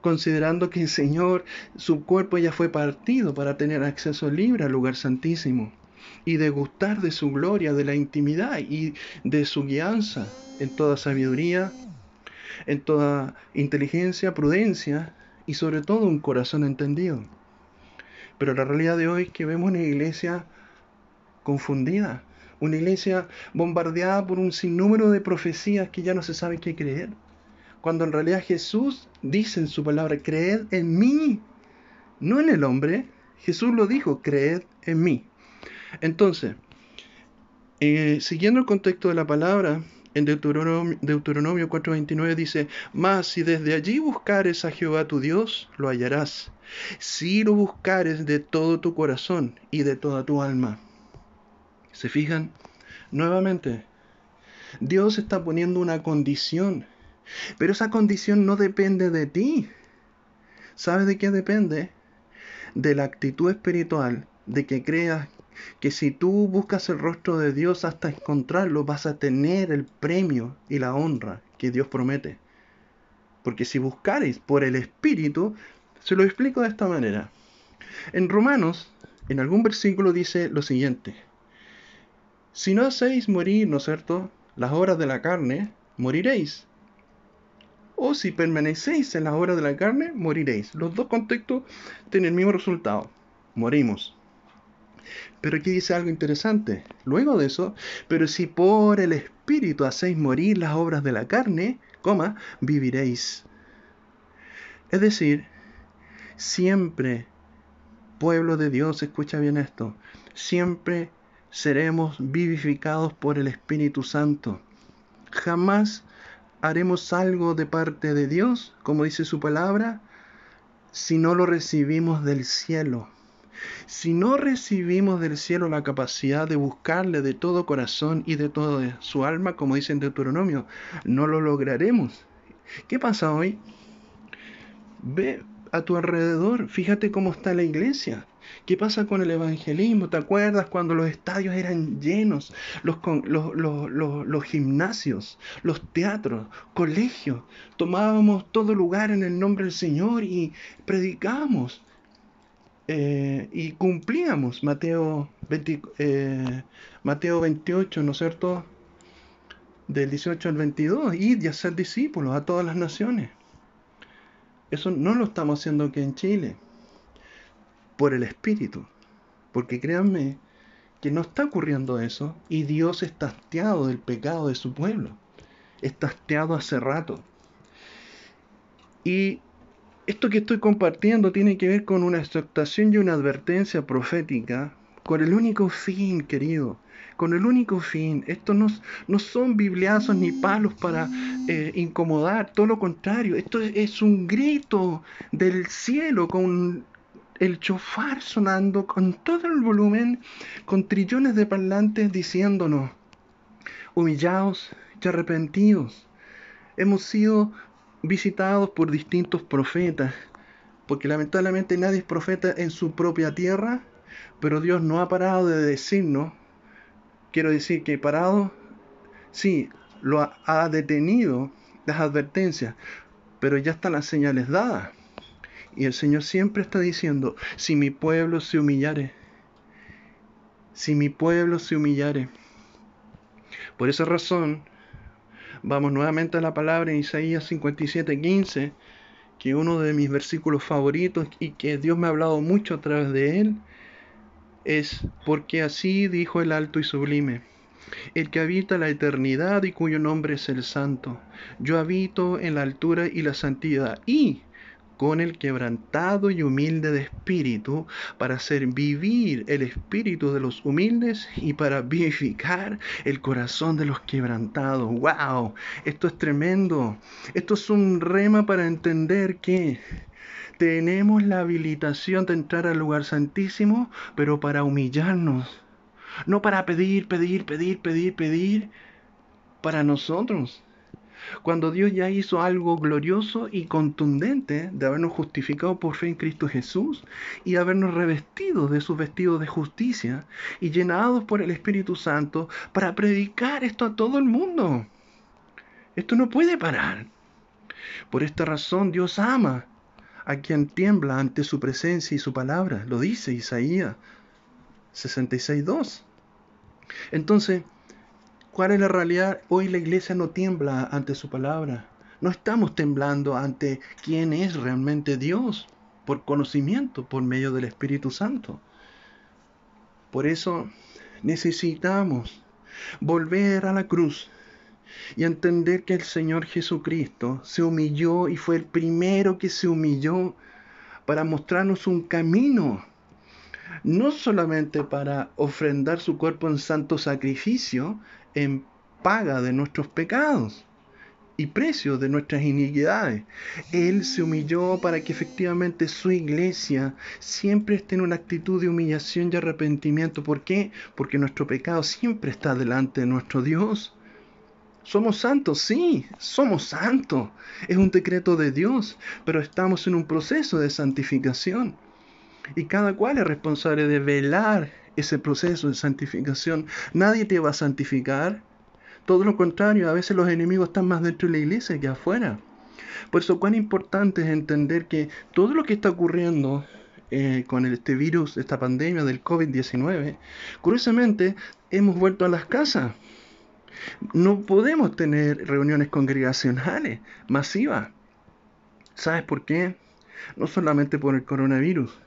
S1: considerando que el Señor, su cuerpo ya fue partido para tener acceso libre al lugar santísimo y degustar de su gloria, de la intimidad y de su guianza en toda sabiduría, en toda inteligencia, prudencia y sobre todo un corazón entendido. Pero la realidad de hoy es que vemos una iglesia confundida, una iglesia bombardeada por un sinnúmero de profecías que ya no se sabe qué creer. Cuando en realidad Jesús dice en su palabra, creed en mí, no en el hombre. Jesús lo dijo, creed en mí. Entonces, eh, siguiendo el contexto de la palabra, en Deuteronomio, Deuteronomio 4:29 dice, Mas si desde allí buscares a Jehová tu Dios, lo hallarás. Si lo buscares de todo tu corazón y de toda tu alma. ¿Se fijan? Nuevamente, Dios está poniendo una condición, pero esa condición no depende de ti. ¿Sabes de qué depende? De la actitud espiritual, de que creas que si tú buscas el rostro de Dios hasta encontrarlo, vas a tener el premio y la honra que Dios promete. Porque si buscares por el Espíritu, se lo explico de esta manera. En Romanos, en algún versículo dice lo siguiente, si no hacéis morir, ¿no es cierto?, las obras de la carne, moriréis. O si permanecéis en las obras de la carne, moriréis. Los dos contextos tienen el mismo resultado. Morimos. Pero aquí dice algo interesante. Luego de eso, pero si por el Espíritu hacéis morir las obras de la carne, coma, viviréis. Es decir, siempre, pueblo de Dios, escucha bien esto, siempre seremos vivificados por el Espíritu Santo. Jamás haremos algo de parte de Dios, como dice su palabra, si no lo recibimos del cielo. Si no recibimos del cielo la capacidad de buscarle de todo corazón y de toda su alma, como dice en Deuteronomio, no lo lograremos. ¿Qué pasa hoy? Ve a tu alrededor, fíjate cómo está la iglesia. ¿Qué pasa con el evangelismo? ¿Te acuerdas cuando los estadios eran llenos? Los, los, gimnasios, los teatros, colegios. Tomábamos todo lugar en el nombre del Señor y predicábamos. Eh, y cumplíamos Mateo, eh, Mateo 28, ¿no es cierto? Del 18 al 22, id y hacer discípulos a todas las naciones. Eso no lo estamos haciendo aquí en Chile por el Espíritu. Porque créanme que no está ocurriendo eso y Dios está hastiado del pecado de su pueblo. Está hastiado hace rato. Y esto que estoy compartiendo tiene que ver con una exhortación y una advertencia profética con el único fin, querido, con el único fin. Estos no, no son bibliazos ni palos para eh, incomodar, todo lo contrario, esto es un grito del cielo con el chofar sonando con todo el volumen, con trillones de parlantes diciéndonos, humillados y arrepentidos. Hemos sido visitados por distintos profetas, porque lamentablemente nadie es profeta en su propia tierra, pero Dios no ha parado de decirnos, quiero decir que parado, sí, lo ha, detenido las advertencias, pero ya están las señales dadas. Y el Señor siempre está diciendo, si mi pueblo se humillare, si mi pueblo se humillare. Por esa razón, vamos nuevamente a la palabra en Isaías 57, 15, que uno de mis versículos favoritos y que Dios me ha hablado mucho a través de él, es porque así dijo el alto y sublime, el que habita la eternidad y cuyo nombre es el santo. Yo habito en la altura y la santidad y con el quebrantado y humilde de espíritu, para hacer vivir el espíritu de los humildes y para vivificar el corazón de los quebrantados. ¡Wow! Esto es tremendo. Esto es un rema para entender que tenemos la habilitación de entrar al lugar santísimo, pero para humillarnos. No para pedir, pedir, pedir, pedir, pedir para nosotros cuando Dios ya hizo algo glorioso y contundente de habernos justificado por fe en Cristo Jesús y habernos revestido de sus vestidos de justicia y llenados por el Espíritu Santo para predicar esto a todo el mundo. Esto no puede parar. Por esta razón Dios ama a quien tiembla ante su presencia y su palabra. Lo dice Isaías 66.2. Entonces, ¿Cuál es la realidad? Hoy la iglesia no tiembla ante su palabra. No estamos temblando ante quién es realmente Dios por conocimiento, por medio del Espíritu Santo. Por eso necesitamos volver a la cruz y entender que el Señor Jesucristo se humilló y fue el primero que se humilló para mostrarnos un camino, no solamente para ofrendar su cuerpo en santo sacrificio, en paga de nuestros pecados y precio de nuestras iniquidades. Él se humilló para que efectivamente su iglesia siempre esté en una actitud de humillación y arrepentimiento. ¿Por qué? Porque nuestro pecado siempre está delante de nuestro Dios. Somos santos, sí, somos santos. Es un decreto de Dios, pero estamos en un proceso de santificación. Y cada cual es responsable de velar ese proceso de santificación. Nadie te va a santificar. Todo lo contrario, a veces los enemigos están más dentro de la iglesia que afuera. Por eso, cuán importante es entender que todo lo que está ocurriendo eh, con este virus, esta pandemia del COVID-19, curiosamente hemos vuelto a las casas. No podemos tener reuniones congregacionales masivas. ¿Sabes por qué? No solamente por el coronavirus,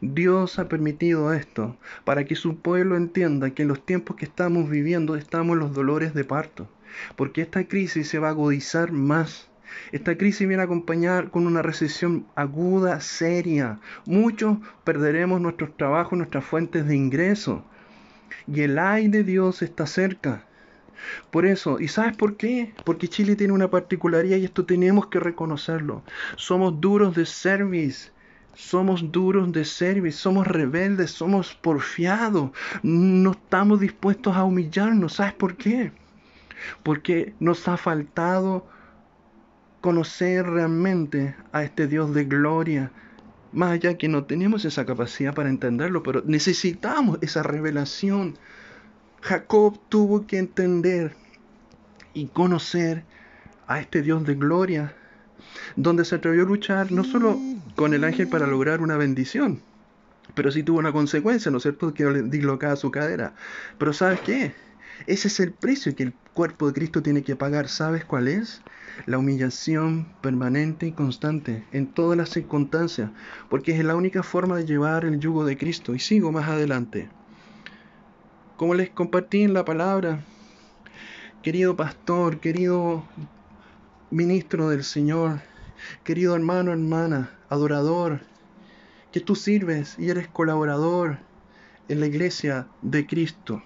S1: Dios ha permitido esto para que su pueblo entienda que en los tiempos que estamos viviendo estamos en los dolores de parto, porque esta crisis se va a agudizar más. Esta crisis viene a acompañar con una recesión aguda, seria. Muchos perderemos nuestros trabajos, nuestras fuentes de ingreso. Y el ay de Dios está cerca. Por eso, ¿y sabes por qué? Porque Chile tiene una particularidad y esto tenemos que reconocerlo. Somos duros de service somos duros de servir, somos rebeldes, somos porfiados, no estamos dispuestos a humillarnos. ¿Sabes por qué? Porque nos ha faltado conocer realmente a este Dios de gloria. Más allá que no tenemos esa capacidad para entenderlo, pero necesitamos esa revelación. Jacob tuvo que entender y conocer a este Dios de gloria, donde se atrevió a luchar no solo con el ángel para lograr una bendición, pero sí tuvo una consecuencia, ¿no es cierto?, que dislocaba su cadera. Pero ¿sabes qué? Ese es el precio que el cuerpo de Cristo tiene que pagar. ¿Sabes cuál es? La humillación permanente y constante en todas las circunstancias, porque es la única forma de llevar el yugo de Cristo. Y sigo más adelante. Como les compartí en la palabra, querido pastor, querido ministro del Señor, querido hermano, hermana, adorador, que tú sirves y eres colaborador en la iglesia de Cristo.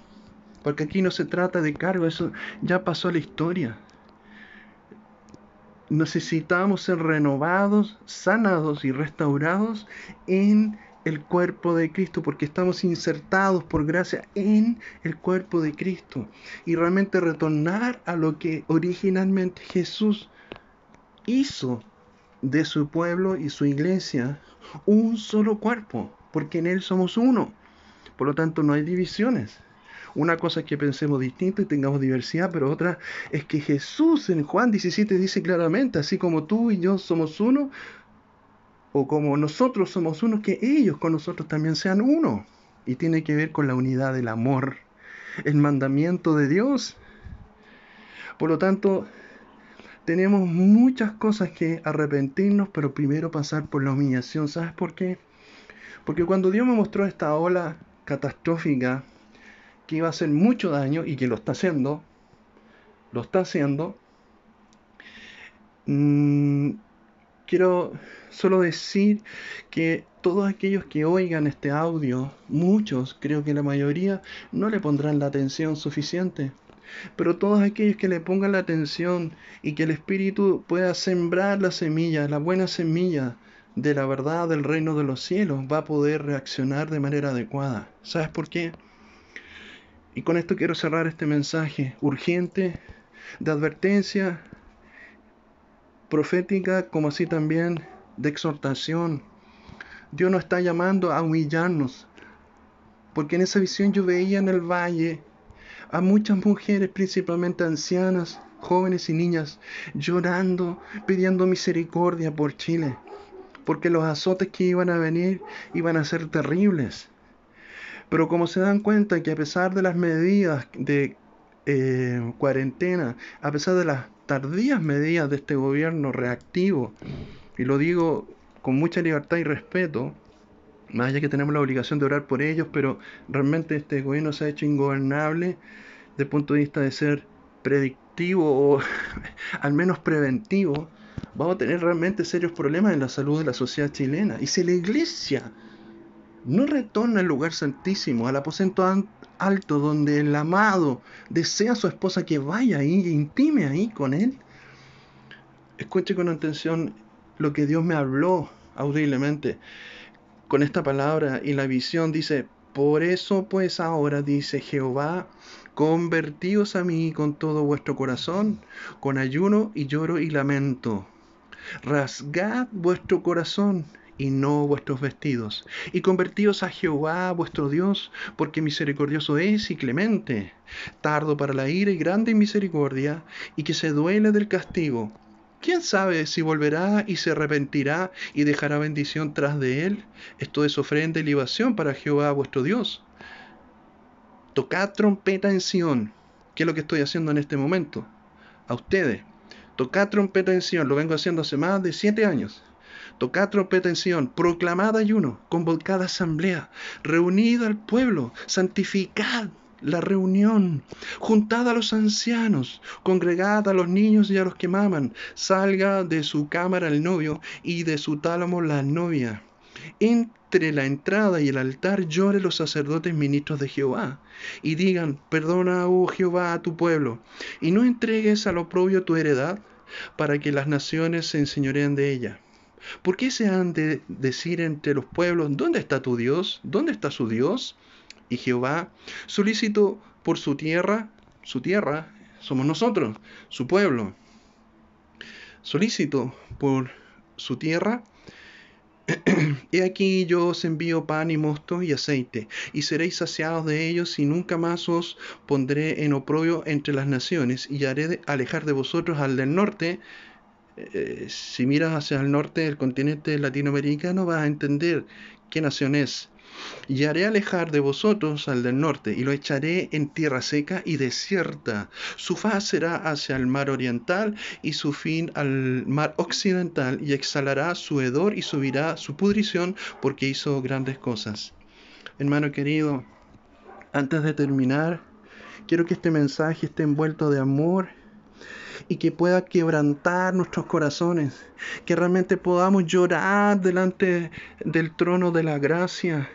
S1: Porque aquí no se trata de cargo, eso ya pasó a la historia. Necesitamos ser renovados, sanados y restaurados en el cuerpo de Cristo, porque estamos insertados por gracia en el cuerpo de Cristo. Y realmente retornar a lo que originalmente Jesús hizo de su pueblo y su iglesia un solo cuerpo, porque en Él somos uno. Por lo tanto, no hay divisiones. Una cosa es que pensemos distinto y tengamos diversidad, pero otra es que Jesús en Juan 17 dice claramente, así como tú y yo somos uno, o como nosotros somos uno, que ellos con nosotros también sean uno. Y tiene que ver con la unidad del amor, el mandamiento de Dios. Por lo tanto, tenemos muchas cosas que arrepentirnos, pero primero pasar por la humillación. ¿Sabes por qué? Porque cuando Dios me mostró esta ola catastrófica que iba a hacer mucho daño y que lo está haciendo, lo está haciendo, mmm, quiero solo decir que todos aquellos que oigan este audio, muchos, creo que la mayoría, no le pondrán la atención suficiente. Pero todos aquellos que le pongan la atención y que el Espíritu pueda sembrar la semilla, la buena semilla de la verdad del reino de los cielos, va a poder reaccionar de manera adecuada. ¿Sabes por qué? Y con esto quiero cerrar este mensaje urgente de advertencia profética como así también de exhortación. Dios nos está llamando a humillarnos, porque en esa visión yo veía en el valle a muchas mujeres, principalmente ancianas, jóvenes y niñas, llorando, pidiendo misericordia por Chile, porque los azotes que iban a venir iban a ser terribles. Pero como se dan cuenta que a pesar de las medidas de eh, cuarentena, a pesar de las tardías medidas de este gobierno reactivo, y lo digo con mucha libertad y respeto, más allá que tenemos la obligación de orar por ellos, pero realmente este gobierno se ha hecho ingobernable desde el punto de vista de ser predictivo o al menos preventivo, vamos a tener realmente serios problemas en la salud de la sociedad chilena. Y si la iglesia no retorna al lugar santísimo, al aposento alto donde el amado desea a su esposa que vaya ahí e intime ahí con él. Escuche con atención lo que Dios me habló audiblemente con esta palabra y la visión dice, por eso pues ahora dice Jehová, convertíos a mí con todo vuestro corazón, con ayuno y lloro y lamento. Rasgad vuestro corazón y no vuestros vestidos. Y convertíos a Jehová vuestro Dios, porque misericordioso es y clemente, tardo para la ira y grande en misericordia, y que se duele del castigo. ¿Quién sabe si volverá y se arrepentirá y dejará bendición tras de él? Esto es ofrenda y libación para Jehová vuestro Dios. Tocad trompeta en Sión, que es lo que estoy haciendo en este momento. A ustedes. Tocad trompeta en Sión, lo vengo haciendo hace más de siete años. Tocad trompeta en proclamad ayuno, convocad asamblea, reunid al pueblo, santificad la reunión, juntad a los ancianos, congregad a los niños y a los que maman, salga de su cámara el novio y de su tálamo la novia. Entre la entrada y el altar lloren los sacerdotes ministros de Jehová, y digan, perdona, oh Jehová, a tu pueblo, y no entregues al oprobio tu heredad, para que las naciones se enseñoreen de ella ¿Por qué se han de decir entre los pueblos, ¿dónde está tu Dios? ¿Dónde está su Dios? Y Jehová, solicito por su tierra, su tierra somos nosotros, su pueblo. Solícito por su tierra. He aquí yo os envío pan y mosto y aceite, y seréis saciados de ellos, y nunca más os pondré en oprobio entre las naciones, y haré alejar de vosotros al del norte. Eh, si miras hacia el norte del continente latinoamericano, vas a entender qué nación es y haré alejar de vosotros al del norte, y lo echaré en tierra seca y desierta. Su faz será hacia el mar oriental y su fin al mar occidental, y exhalará su hedor y subirá su pudrición, porque hizo grandes cosas. Hermano querido, antes de terminar, quiero que este mensaje esté envuelto de amor y que pueda quebrantar nuestros corazones, que realmente podamos llorar delante del trono de la gracia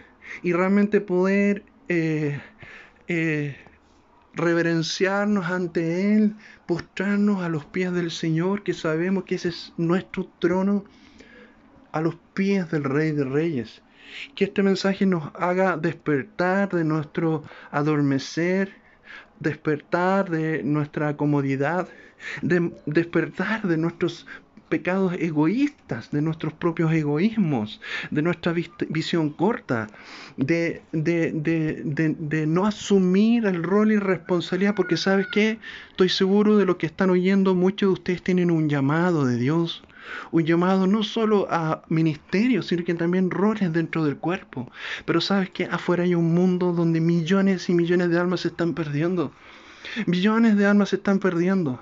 S1: y realmente poder eh, eh, reverenciarnos ante Él, postrarnos a los pies del Señor, que sabemos que ese es nuestro trono, a los pies del Rey de Reyes. Que este mensaje nos haga despertar de nuestro adormecer, despertar de nuestra comodidad, de despertar de nuestros pecados egoístas, de nuestros propios egoísmos, de nuestra visión corta, de, de, no asumir el rol y responsabilidad, porque sabes que estoy seguro de lo que están oyendo, muchos de ustedes tienen un llamado de Dios, un llamado no solo a ministerio, sino que también roles dentro del cuerpo. Pero sabes que afuera hay un mundo donde millones y millones de almas se están perdiendo. Millones de almas se están perdiendo.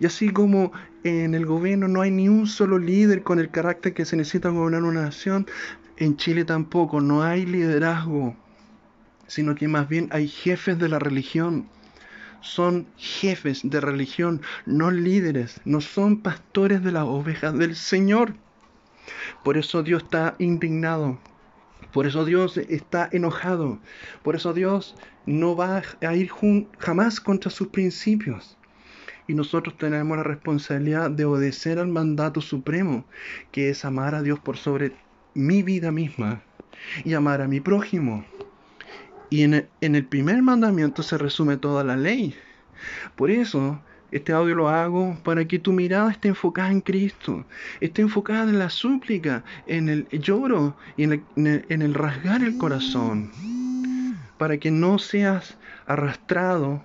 S1: Y así como en el gobierno no hay ni un solo líder con el carácter que se necesita gobernar una nación, en Chile tampoco, no hay liderazgo, sino que más bien hay jefes de la religión. Son jefes de religión, no líderes, no son pastores de las ovejas del Señor. Por eso Dios está indignado, por eso Dios está enojado, por eso Dios no va a ir jamás contra sus principios y nosotros tenemos la responsabilidad de obedecer al mandato supremo, que es amar a Dios por sobre mi vida misma y amar a mi prójimo. Y en el, en el primer mandamiento se resume toda la ley. Por eso, este audio lo hago para que tu mirada esté enfocada en Cristo, esté enfocada en la súplica, en el lloro y en el, en el rasgar el corazón, para que no seas arrastrado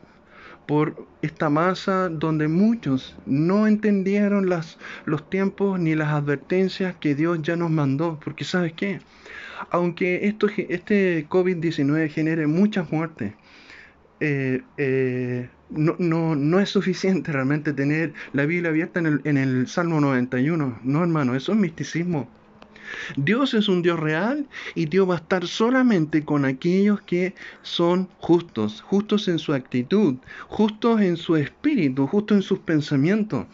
S1: por esta masa donde muchos no entendieron las, los tiempos ni las advertencias que Dios ya nos mandó. Porque sabes qué, aunque esto, este COVID-19 genere muchas muertes, eh, eh, no, no, no, es suficiente realmente tener la Biblia abierta en el, en el Salmo 91. No, hermano, eso es misticismo. Dios es un Dios real y Dios va a estar solamente con aquellos que son justos, justos en su actitud, justos en su espíritu, justos en sus pensamientos,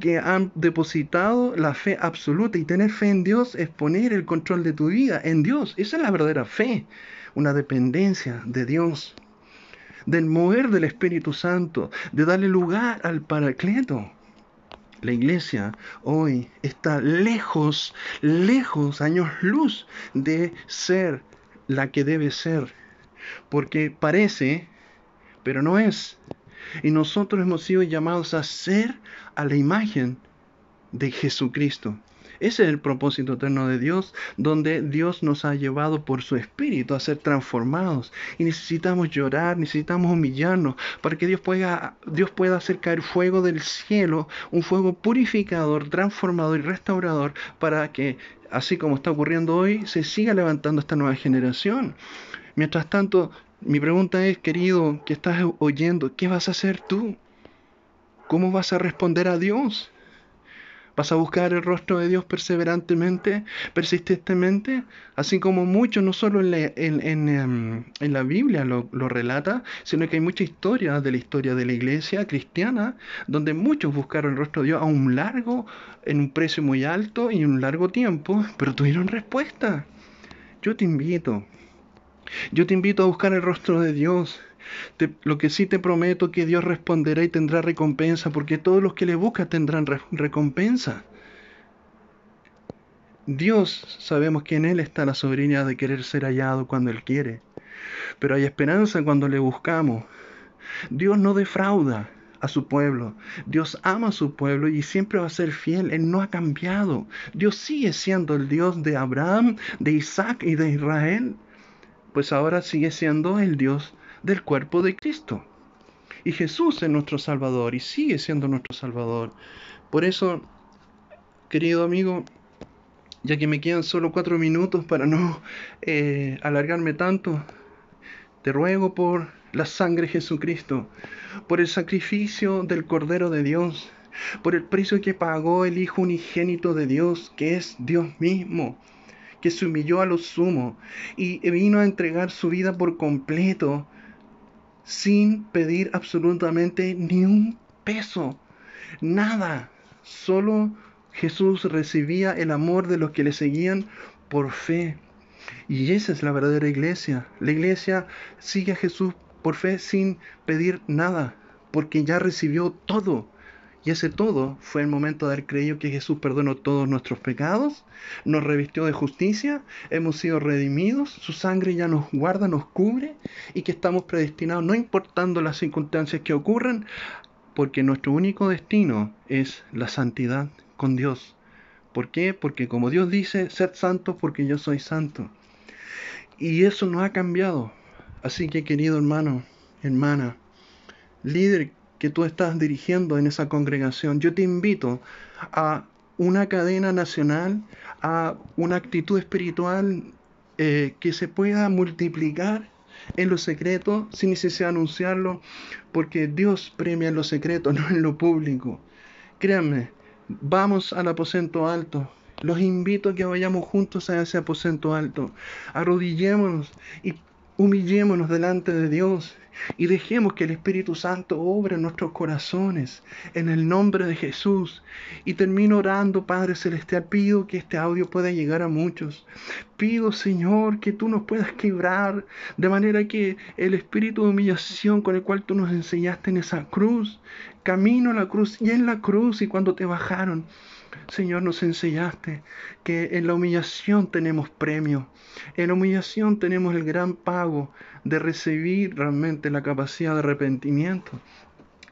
S1: que han depositado la fe absoluta y tener fe en Dios es poner el control de tu vida en Dios. Esa es la verdadera fe, una dependencia de Dios del mover del Espíritu Santo, de darle lugar al Paracleto. La iglesia hoy está lejos, lejos, años luz de ser la que debe ser. Porque parece, pero no es. Y nosotros hemos sido llamados a ser a la imagen de Jesucristo. Ese es el propósito eterno de Dios, donde Dios nos ha llevado por su espíritu a ser transformados. Y necesitamos llorar, necesitamos humillarnos para que Dios pueda, Dios pueda hacer caer fuego del cielo, un fuego purificador, transformador y restaurador, para que, así como está ocurriendo hoy, se siga levantando esta nueva generación. Mientras tanto, mi pregunta es, querido, que estás oyendo, ¿qué vas a hacer tú? ¿Cómo vas a responder a Dios? ¿Vas a buscar el rostro de Dios perseverantemente, persistentemente? Así como muchos, no solo en la, em, en, la Biblia lo, lo, relata, sino que hay mucha historia de la historia de la iglesia cristiana, donde muchos buscaron el rostro de Dios a un largo, en un precio muy alto y en un largo tiempo, pero tuvieron respuesta. Yo te invito, yo te invito a buscar el rostro de Dios lo que sí te prometo que Dios responderá y tendrá recompensa, porque todos los que le buscan tendrán recompensa. Dios sabemos que en Él está la soberanía de querer ser hallado cuando Él quiere. Pero hay esperanza cuando le buscamos. Dios no defrauda a su pueblo. Dios ama a su pueblo y siempre va a ser fiel. Él no ha cambiado. Dios sigue siendo el Dios de Abraham, de Isaac y de Israel. Pues ahora sigue siendo el Dios del cuerpo de Cristo. Y Jesús es nuestro Salvador y sigue siendo nuestro Salvador. Por eso, querido amigo, ya que me quedan solo cuatro minutos para no eh, alargarme tanto, te ruego por la sangre de Jesucristo, por el sacrificio del Cordero de Dios, por el precio que pagó el Hijo unigénito de Dios, que es Dios mismo, que se humilló a lo sumo y vino a entregar su vida por completo, sin pedir absolutamente ni un peso, nada, solo Jesús recibía el amor de los que le seguían por fe. Y esa es la verdadera iglesia. La iglesia sigue a Jesús por fe sin pedir nada, porque ya recibió todo. Y ese todo fue el momento de haber creído que Jesús perdonó todos nuestros pecados, nos revistió de justicia, hemos sido redimidos, su sangre ya nos guarda, nos cubre y que estamos predestinados, no importando las circunstancias que ocurran, porque nuestro único destino es la santidad con Dios. ¿Por qué? Porque como Dios dice, sed santos porque yo soy santo. Y eso no ha cambiado. Así que querido hermano, hermana, líder que tú estás dirigiendo en esa congregación, yo te invito a una cadena nacional, a una actitud espiritual eh, que se pueda multiplicar en lo secreto sin necesidad de anunciarlo, porque Dios premia en lo secreto, no en lo público. Créanme, vamos al aposento alto. Los invito a que vayamos juntos a ese aposento alto. Arrodillémonos y humillémonos delante de Dios y dejemos que el Espíritu Santo obre en nuestros corazones en el nombre de Jesús. Y termino orando, Padre Celestial, pido que este audio pueda llegar a muchos. Pido, Señor, que tú nos puedas quebrar de manera que el espíritu de humillación con el cual tú nos enseñaste en esa cruz, camino a la cruz y en la cruz y cuando te bajaron, Señor, nos enseñaste que en la humillación tenemos premio. En la humillación tenemos el gran pago de recibir realmente la capacidad de arrepentimiento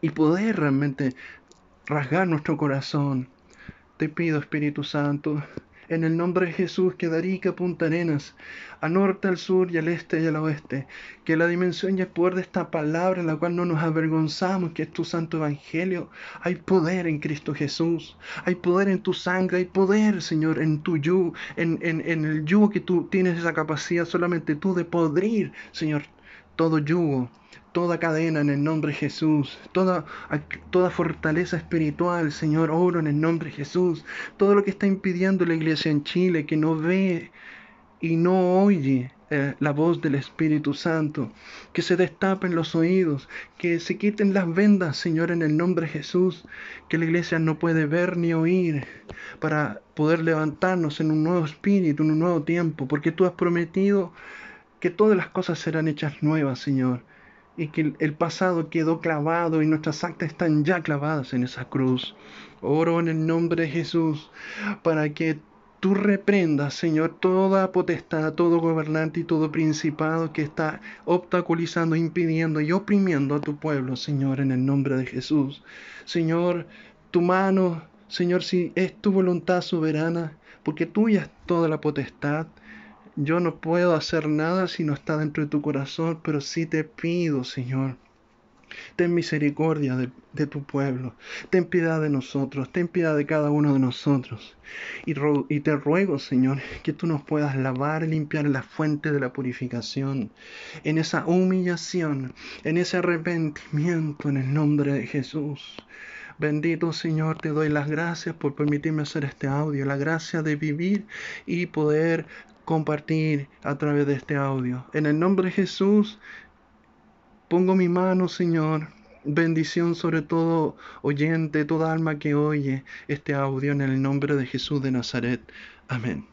S1: y poder realmente rasgar nuestro corazón. Te pido, Espíritu Santo, en el nombre de Jesús, que de Punta Arenas, a norte, al sur y al este y al oeste, que la dimensión y el poder de esta palabra en la cual no nos avergonzamos, que es tu santo evangelio, hay poder en Cristo Jesús, hay poder en tu sangre, hay poder, Señor, en tu yugo, en, en, en el yugo que tú tienes esa capacidad solamente tú de podrir, Señor, todo yugo toda cadena en el nombre de Jesús, toda, toda fortaleza espiritual, Señor, oro en el nombre de Jesús, todo lo que está impidiendo la iglesia en Chile, que no ve y no oye eh, la voz del Espíritu Santo, que se destapen los oídos, que se quiten las vendas, Señor, en el nombre de Jesús, que la iglesia no puede ver ni oír para poder levantarnos en un nuevo espíritu, en un nuevo tiempo, porque tú has prometido que todas las cosas serán hechas nuevas, Señor y que el pasado quedó clavado y nuestras actas están ya clavadas en esa cruz. Oro en el nombre de Jesús para que tú reprendas, Señor, toda potestad, todo gobernante y todo principado que está obstaculizando, impidiendo y oprimiendo a tu pueblo, Señor, en el nombre de Jesús. Señor, tu mano, Señor, si es tu voluntad soberana, porque tuya es toda la potestad, yo no puedo hacer nada si no está dentro de tu corazón, pero sí te pido, Señor. Ten misericordia de, tu pueblo. Ten piedad de nosotros. Ten piedad de cada uno de nosotros. Y, y te ruego, Señor, que tú nos puedas lavar limpiar la fuente de la purificación. En esa humillación, en ese arrepentimiento, en el nombre de Jesús. Bendito Señor, te doy las gracias por permitirme hacer este audio, la gracia de vivir y poder compartir a través de este audio. En el nombre de Jesús, pongo mi mano, Señor. Bendición sobre todo oyente, toda alma que oye este audio en el nombre de Jesús de Nazaret. Amén.